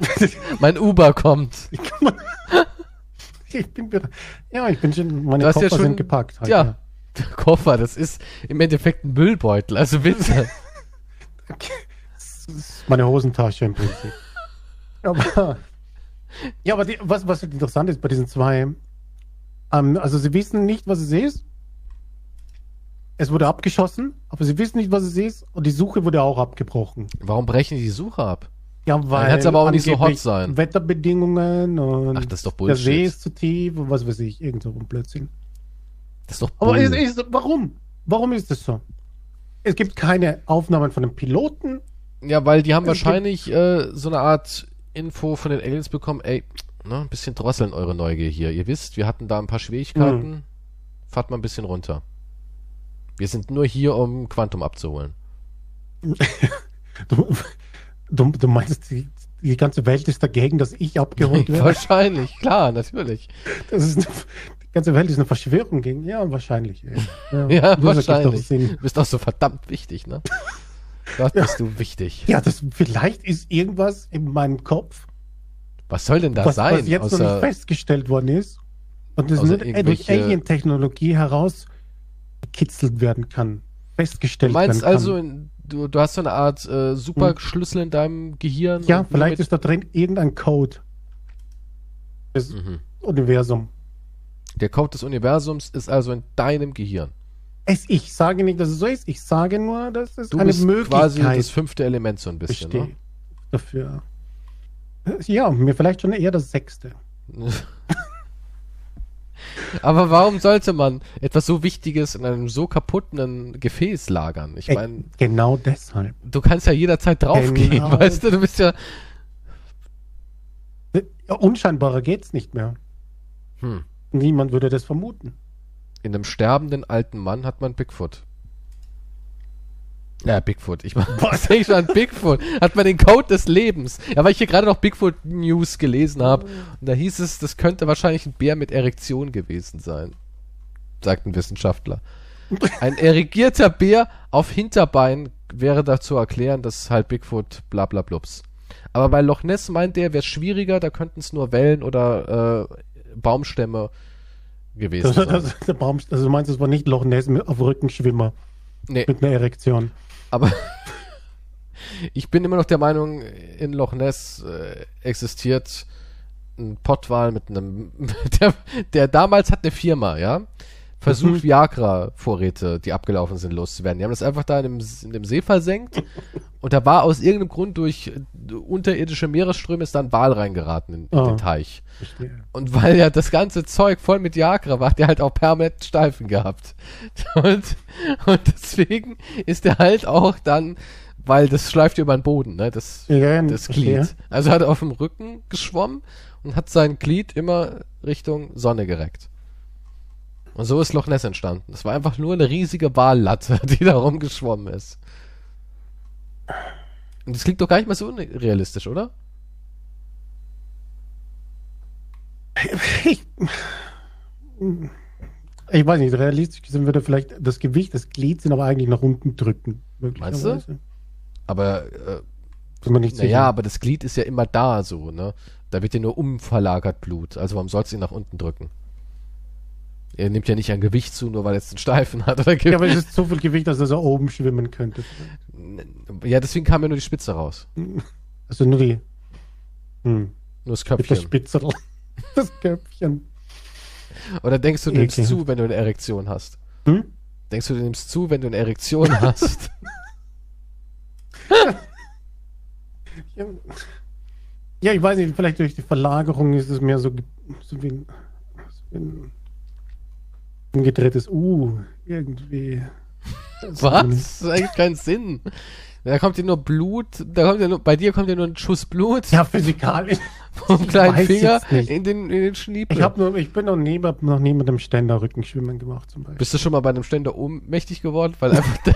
mein Uber kommt. ich bin ja, ich bin schon, meine Koffer ja schon- sind gepackt. Halt, ja. Der Koffer, das ist im Endeffekt ein Müllbeutel, also bitte. Das ist meine Hosentasche im Prinzip. aber, ja, aber die, was, was interessant ist bei diesen zwei, ähm, also sie wissen nicht, was es ist. Es wurde abgeschossen, aber sie wissen nicht, was es ist und die Suche wurde auch abgebrochen. Warum brechen die die Suche ab? Ja, weil kann's aber auch nicht so hot sein. Wetterbedingungen und Ach, das ist doch der See Bullshit. ist zu tief und was weiß ich, irgend so ein Blödsinn. Das ist doch Aber Bull. ist, ist, warum? Warum ist das so? Es gibt keine Aufnahmen von den Piloten. Ja, weil die haben Es wahrscheinlich äh, so eine Art Info von den Aliens bekommen, ey, ne, ein bisschen drosseln eure Neugier hier. Ihr wisst, wir hatten da ein paar Schwierigkeiten. Hm. Fahrt mal ein bisschen runter. Wir sind nur hier, um Quantum abzuholen. Du, du, du meinst, die, die ganze Welt ist dagegen, dass ich abgeholt werde? wahrscheinlich, klar, natürlich. Das ist eine, die ganze Welt ist eine Verschwörung gegen. Ja, wahrscheinlich. Ja, Ja, wahrscheinlich. Du bist auch so verdammt wichtig, ne? Gott, bist du wichtig. Ja, das vielleicht ist irgendwas in meinem Kopf, Was soll denn da was, sein? was jetzt noch nicht außer, festgestellt worden ist und das außer äh, durch Alien-Technologie herausgekitzelt werden kann, du festgestellt meinst werden kann. also, in- du, du hast so eine Art äh, Superschlüssel in deinem Gehirn? ja, vielleicht ist da drin irgendein Code. Das Mhm. Universum. Der Code des Universums ist also in deinem Gehirn. Es, ich sage nicht, dass es so ist. Ich sage nur, dass es Du eine bist quasi Möglichkeit das fünfte Element so ein bisschen. besteht dafür. Ja, mir vielleicht schon eher das sechste. Aber warum sollte man etwas so Wichtiges in einem so kaputten Gefäß lagern? Ich Äh, meine, Genau deshalb. du kannst ja jederzeit draufgehen, Genau. weißt du? Du bist ja. Ja, unscheinbarer geht's nicht mehr. Hm. Niemand würde das vermuten. In einem sterbenden alten Mann hat man Bigfoot. Ja, Bigfoot. Ich was denke schon an Bigfoot. Hat man den Code des Lebens. Ja, weil ich hier gerade noch Bigfoot News gelesen habe. Und da hieß es, das könnte wahrscheinlich ein Bär mit Erektion gewesen sein. Sagt ein Wissenschaftler. Ein erigierter Bär auf Hinterbein wäre da zu erklären, dass halt Bigfoot bla bla blups. Aber bei Loch Ness meint der, wäre es schwieriger, da könnten es nur Wellen oder äh, Baumstämme gewesen sein. das, der Baum, also du meinst, es war nicht Loch Ness mit, auf Rückenschwimmer Nee, mit einer Erektion. Aber ich bin immer noch der Meinung, in Loch Ness äh, existiert ein Pottwal mit einem, der, der damals hat eine Firma, ja, versucht Mhm. Viagra-Vorräte, die abgelaufen sind, loszuwerden. Die haben das einfach da in dem, in dem See versenkt und da war aus irgendeinem Grund durch äh, unterirdische Meeresströme ist da ein Wal reingeraten in, in Ah. den Teich. Verstehe. Und weil ja das ganze Zeug voll mit Viagra war, hat der halt auch permanent Steifen gehabt. Und, und deswegen ist der halt auch dann, weil das schleift über den Boden, ne, das, Ja, das. Glied. Also hat er auf dem Rücken geschwommen und hat sein Glied immer Richtung Sonne gereckt. Und so ist Loch Ness entstanden. Das war einfach nur eine riesige Wallatte, die da rumgeschwommen ist. Und das klingt doch gar nicht mal so unrealistisch, oder? Ich, ich weiß nicht, realistisch gesehen würde vielleicht das Gewicht des Glieds aber eigentlich nach unten drücken. Meinst du? Aber äh, man nicht Naja, sicher. aber das Glied ist ja immer da so, ne? Da wird ja nur umverlagert Blut. Also warum sollst du ihn nach unten drücken? Er nimmt ja nicht an Gewicht zu, nur weil er jetzt einen Steifen hat. Oder Ja, aber es ist so viel Gewicht, dass er so oben schwimmen könnte. ja, deswegen kam ja nur die Spitze raus. Also nur die. Hm, Nur das mit das Köpfchen. Spitzel. Das Köpfchen. Oder denkst du, du nimmst Okay. zu, wenn du eine Erektion hast? Hm? Denkst du, du nimmst zu, wenn du eine Erektion hast? Ja, ja, ich weiß nicht, vielleicht durch die Verlagerung ist es mehr so, so wie so wie ein umgedrehtes U irgendwie. Das Was? ist Das ist eigentlich keinen Sinn. Da kommt ja nur Blut, da kommt ja nur, bei dir kommt ja nur ein Schuss Blut Ja, physikalisch. vom kleinen Finger in den, in den Schniepel. Ich, hab nur, ich bin noch nie, noch nie mit dem Ständer Rückenschwimmen gemacht zum Beispiel. Bist du schon mal bei einem Ständer ohnmächtig geworden, weil einfach der,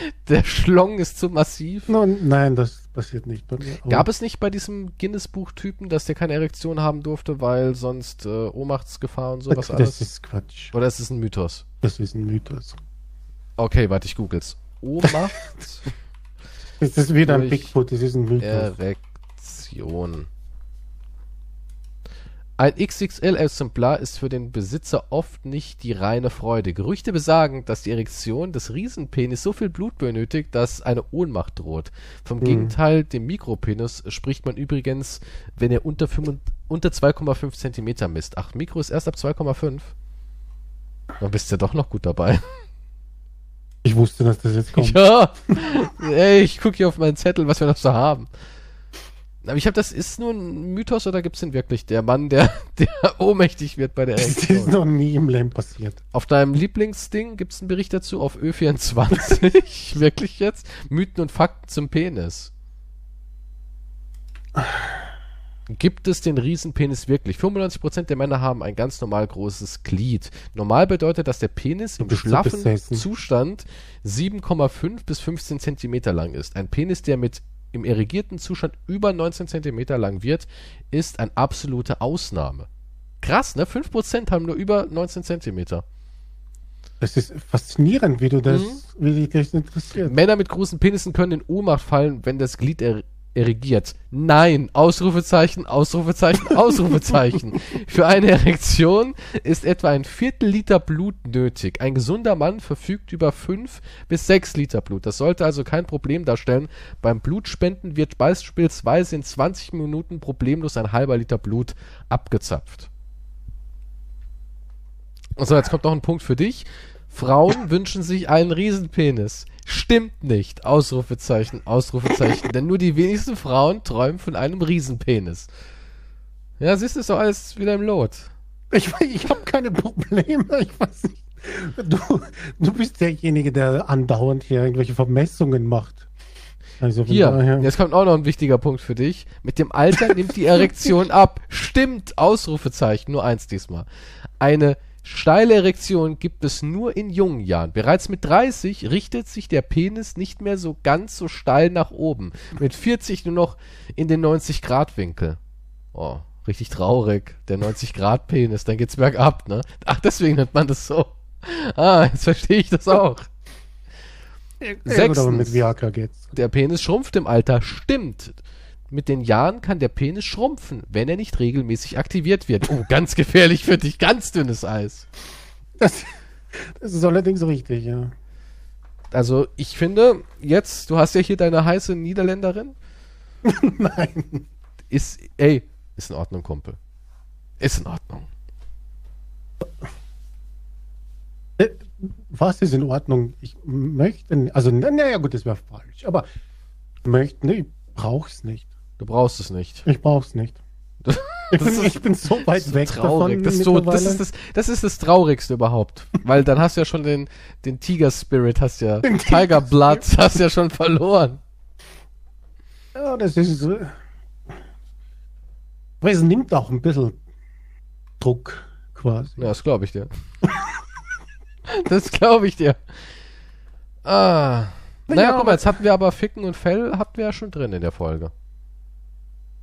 der Schlong ist zu massiv? No, nein, das passiert nicht bei mir. Gab es nicht bei diesem Guinness-Buch-Typen, dass der keine Erektion haben durfte, weil sonst äh, Ohnmachtsgefahr und sowas das, alles? das ist Quatsch. Oder ist es ein Mythos? Das ist ein Mythos. Okay, warte, ich googles. Ohnmacht, Das ist wieder ein Bigfoot, das ist ein Mythos. Erektion. Ein XXL-Exemplar ist für den Besitzer oft nicht die reine Freude. Gerüchte besagen, dass die Erektion des Riesenpenis so viel Blut benötigt, dass eine Ohnmacht droht. Vom Hm. Gegenteil, dem Mikropenis, spricht man übrigens, wenn er unter, 5 unter 2,5 Zentimeter misst. Ach, Mikro ist erst ab 2,5. Dann bist du ja doch noch gut dabei. Ich wusste, dass das jetzt kommt. Ja, ey, ich gucke hier auf meinen Zettel, was wir noch so haben. Aber ich habe das, ist nur ein Mythos oder gibt es den wirklich? Der Mann, der, der ohnmächtig wird bei der Das ist Erektion. noch nie im Leben passiert. Auf deinem Lieblingsding gibt es einen Bericht dazu auf Ö24. wirklich jetzt? Mythen und Fakten zum Penis. Gibt es den Riesenpenis wirklich? 95% der Männer haben ein ganz normal großes Glied. Normal bedeutet, dass der Penis im schlaffen. Zustand 7,5 bis 15 Zentimeter lang ist. Ein Penis, der mit im erigierten Zustand über 19 Zentimeter lang wird, ist eine absolute Ausnahme. Krass, ne? 5% haben nur über 19 Zentimeter. Das ist faszinierend, wie du das, Mhm. wie dich das interessiert. Männer mit großen Penissen können in Ohnmacht fallen, wenn das Glied er erigiert. Nein, Ausrufezeichen, Ausrufezeichen, Ausrufezeichen. Für eine Erektion ist etwa ein Viertel Liter Blut nötig. Ein gesunder Mann verfügt über fünf bis sechs Liter Blut. Das sollte also kein Problem darstellen. Beim Blutspenden wird beispielsweise in 20 Minuten problemlos ein halber Liter Blut abgezapft. So, jetzt kommt noch ein Punkt für dich. Frauen wünschen sich einen Riesenpenis. Stimmt nicht. Ausrufezeichen, Ausrufezeichen. Denn nur die wenigsten Frauen träumen von einem Riesenpenis. Ja, siehst du, ist doch alles wieder im Lot. Ich, ich habe keine Probleme. Ich weiß nicht. Du, du bist derjenige, der andauernd hier irgendwelche Vermessungen macht. Also hier, daher. jetzt kommt auch noch ein wichtiger Punkt für dich. Mit dem Alter nimmt die Erektion ab. Stimmt, Ausrufezeichen, nur eins diesmal. Eine Steile Erektion gibt es nur in jungen Jahren. Bereits mit 30 richtet sich der Penis nicht mehr so ganz so steil nach oben. Mit 40 nur noch in den 90-Grad-Winkel. Oh, richtig traurig. Der 90-Grad-Penis, dann geht's bergab, ne? Ach, deswegen nennt man das so. Ah, jetzt verstehe ich das auch. Sechstens, der Penis schrumpft im Alter. Stimmt. Mit den Jahren kann der Penis schrumpfen, wenn er nicht regelmäßig aktiviert wird. Oh, ganz gefährlich für dich, ganz dünnes Eis. Das, das ist allerdings richtig, ja. Also, ich finde, jetzt, du hast ja hier deine heiße Niederländerin. Nein. Ist, ey, ist in Ordnung, Kumpel. Ist in Ordnung. Äh, was ist in Ordnung? Ich möchte, also, naja, gut, das wäre falsch, aber möchte, nee, brauch's nicht. Du brauchst es nicht. Ich brauch's nicht. Ich bin, ist, ich bin, so weit so weg traurig. davon. Das, so, das, ist das, das ist das Traurigste überhaupt. Weil dann hast du ja schon den, den Tiger Spirit, hast ja, den Tiger Blood hast ja schon verloren. Ja, das ist so. Aber es nimmt auch ein bisschen Druck quasi. Ja, das glaube ich dir. das glaube ich dir. Ah. Naja, ja, guck mal, jetzt hatten wir aber Ficken und Fell hatten wir ja schon drin in der Folge.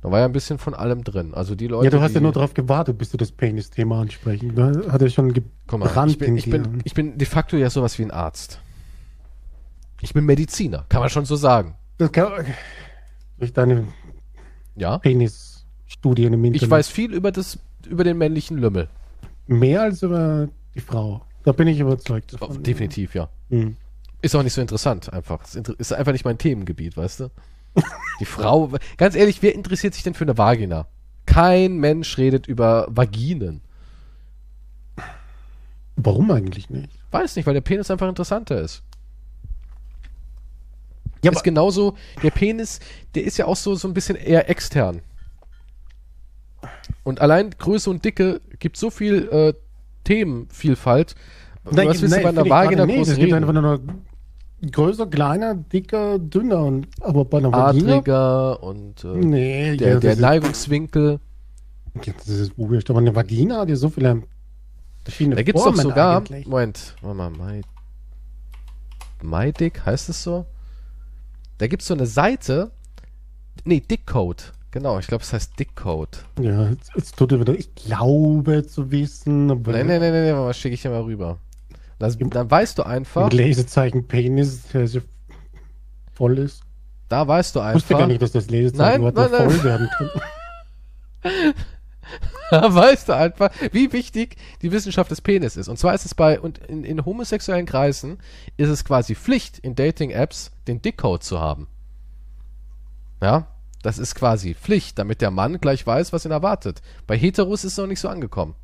Da war ja ein bisschen von allem drin. Also die Leute. Ja, du hast ja nur darauf gewartet, bis du das Penis-Thema ansprechen. Da hat er schon gebrannt. ich, bin, ich, bin, ich bin de facto ja sowas wie ein Arzt. Ich bin Mediziner, kann man schon so sagen. Das kann, durch deine ja? Penis-Studien im Internet. Ich weiß viel über, das, über den männlichen Lümmel. Mehr als über die Frau. Da bin ich überzeugt. Davon. Definitiv, ja. Mhm. Ist auch nicht so interessant, einfach. Ist einfach nicht mein Themengebiet, weißt du? Die Frau, ganz ehrlich, wer interessiert sich denn für eine Vagina? Kein Mensch redet über Vaginen. Warum eigentlich nicht? Weiß nicht, weil der Penis einfach interessanter ist. Ja, ist genauso, der Penis, der ist ja auch so, so ein bisschen eher extern. Und allein Größe und Dicke gibt so viel äh, Themenvielfalt. Nein, was willst nein, du bei einer Vagina groß reden? Einfach nur größer, kleiner, dicker, dünner. Und, aber bei einer Vagina. Adriger und äh, nee, der, ja, der Neigungswinkel. Das ist wurscht, aber eine Vagina hat ja so viele verschiedene Da gibt es doch sogar, eigentlich. Moment, warte mal, My, MyDick, heißt es so? Da gibt es so eine Seite, nee, Dickcode. Genau, ich glaube, es heißt Dickcode. Ja, jetzt, jetzt tut er wieder, ich glaube zu wissen. Aber nee, nee, nee, nee, nee, was schicke ich dir mal rüber? Das, dann weißt du einfach. Lesezeichen Penis, der so voll ist. Da weißt du einfach. Ich wusste gar nicht, dass das Lesezeichen nein, nein, nein. voll werden kann. da weißt du einfach, wie wichtig die Wissenschaft des Penis ist. Und zwar ist es bei, und in, in homosexuellen Kreisen ist es quasi Pflicht, in Dating-Apps den Dickcode zu haben. Ja, das ist quasi Pflicht, damit der Mann gleich weiß, was ihn erwartet. Bei Heteros ist es noch nicht so angekommen.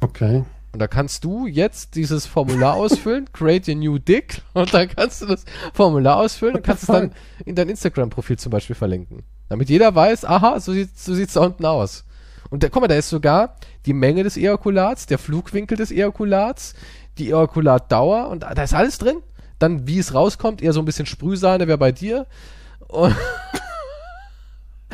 Okay. Und da kannst du jetzt dieses Formular ausfüllen, create a new dick, und dann kannst du das Formular ausfüllen und kannst es dann in dein Instagram-Profil zum Beispiel verlinken. Damit jeder weiß, aha, so sieht so sieht's da unten aus. Und da, guck mal, da ist sogar die Menge des Ejakulats, der Flugwinkel des Ejakulats, die Ejakulatdauer und da ist alles drin. Dann, wie es rauskommt, eher so ein bisschen Sprühsahne wäre bei dir. Und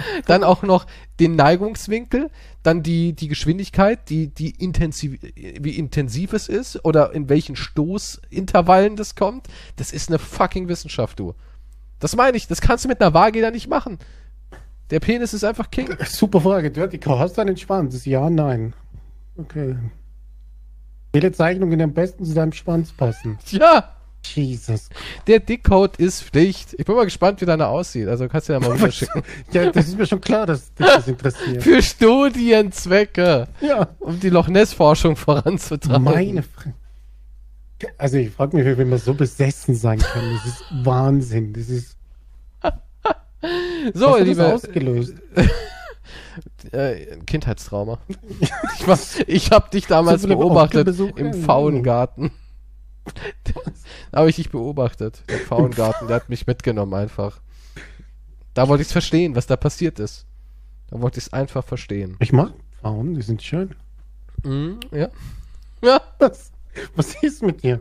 dann auch noch den Neigungswinkel, dann die, die Geschwindigkeit, die, die intensiv, wie intensiv es ist oder in welchen Stoßintervallen das kommt. Das ist eine fucking Wissenschaft, du. Das meine ich, das kannst du mit einer Waage da nicht machen. Der Penis ist einfach King. Super Frage, Dirty Hast du einen Schwanz? Ja, nein. Okay. Welche Zeichnungen am besten zu deinem Schwanz passen? Ja. Jesus. Der Dickcode ist Pflicht. Ich bin mal gespannt, wie deiner aussieht. Also kannst du ja mal rüberschicken. Ja, das ist mir schon klar, dass dich das interessiert. Für Studienzwecke. Ja. Um die Loch Ness-Forschung voranzutreiben. Meine Fresse. Also ich frage mich, wie man so besessen sein kann. Das ist Wahnsinn. Das ist So, Was hat das liebe ausgelöst. äh, Kindheitstrauma. ich war, ich habe dich damals So beobachtet im Pfauengarten. Da habe ich dich beobachtet. Der Pfauengarten, der hat mich mitgenommen einfach. Da wollte ich es verstehen, was da passiert ist. Da wollte ich es einfach verstehen. Ich mag Frauen, die sind schön. Mhm, ja. Ja. Was, was ist mit dir?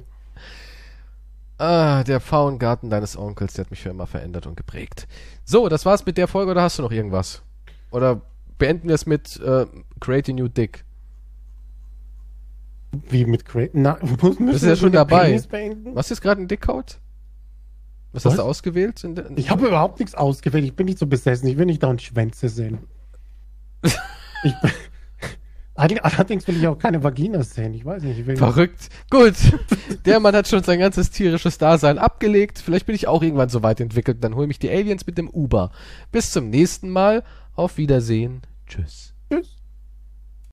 Ah, der Pfauengarten deines Onkels, der hat mich für immer verändert und geprägt. So, das war's mit der Folge oder hast du noch irgendwas? Oder beenden wir es mit äh, Create a New Dick? Wie mit Craig? Na, müssen Bist ja schon dabei. Was ist gerade ein Dickcode? Was, Was? hast du ausgewählt? Ich habe überhaupt nichts ausgewählt. Ich bin nicht so besessen. Ich will nicht dauernd Schwänze sehen. Ich, bin- Allerdings- will ich auch keine Vagina sehen. Ich weiß nicht. Ich Verrückt. Gut. Der Mann hat schon sein ganzes tierisches Dasein abgelegt. Vielleicht bin ich auch irgendwann so weit entwickelt. Dann hol mich die Aliens mit dem Uber. Bis zum nächsten Mal. Auf Wiedersehen. Tschüss. Tschüss.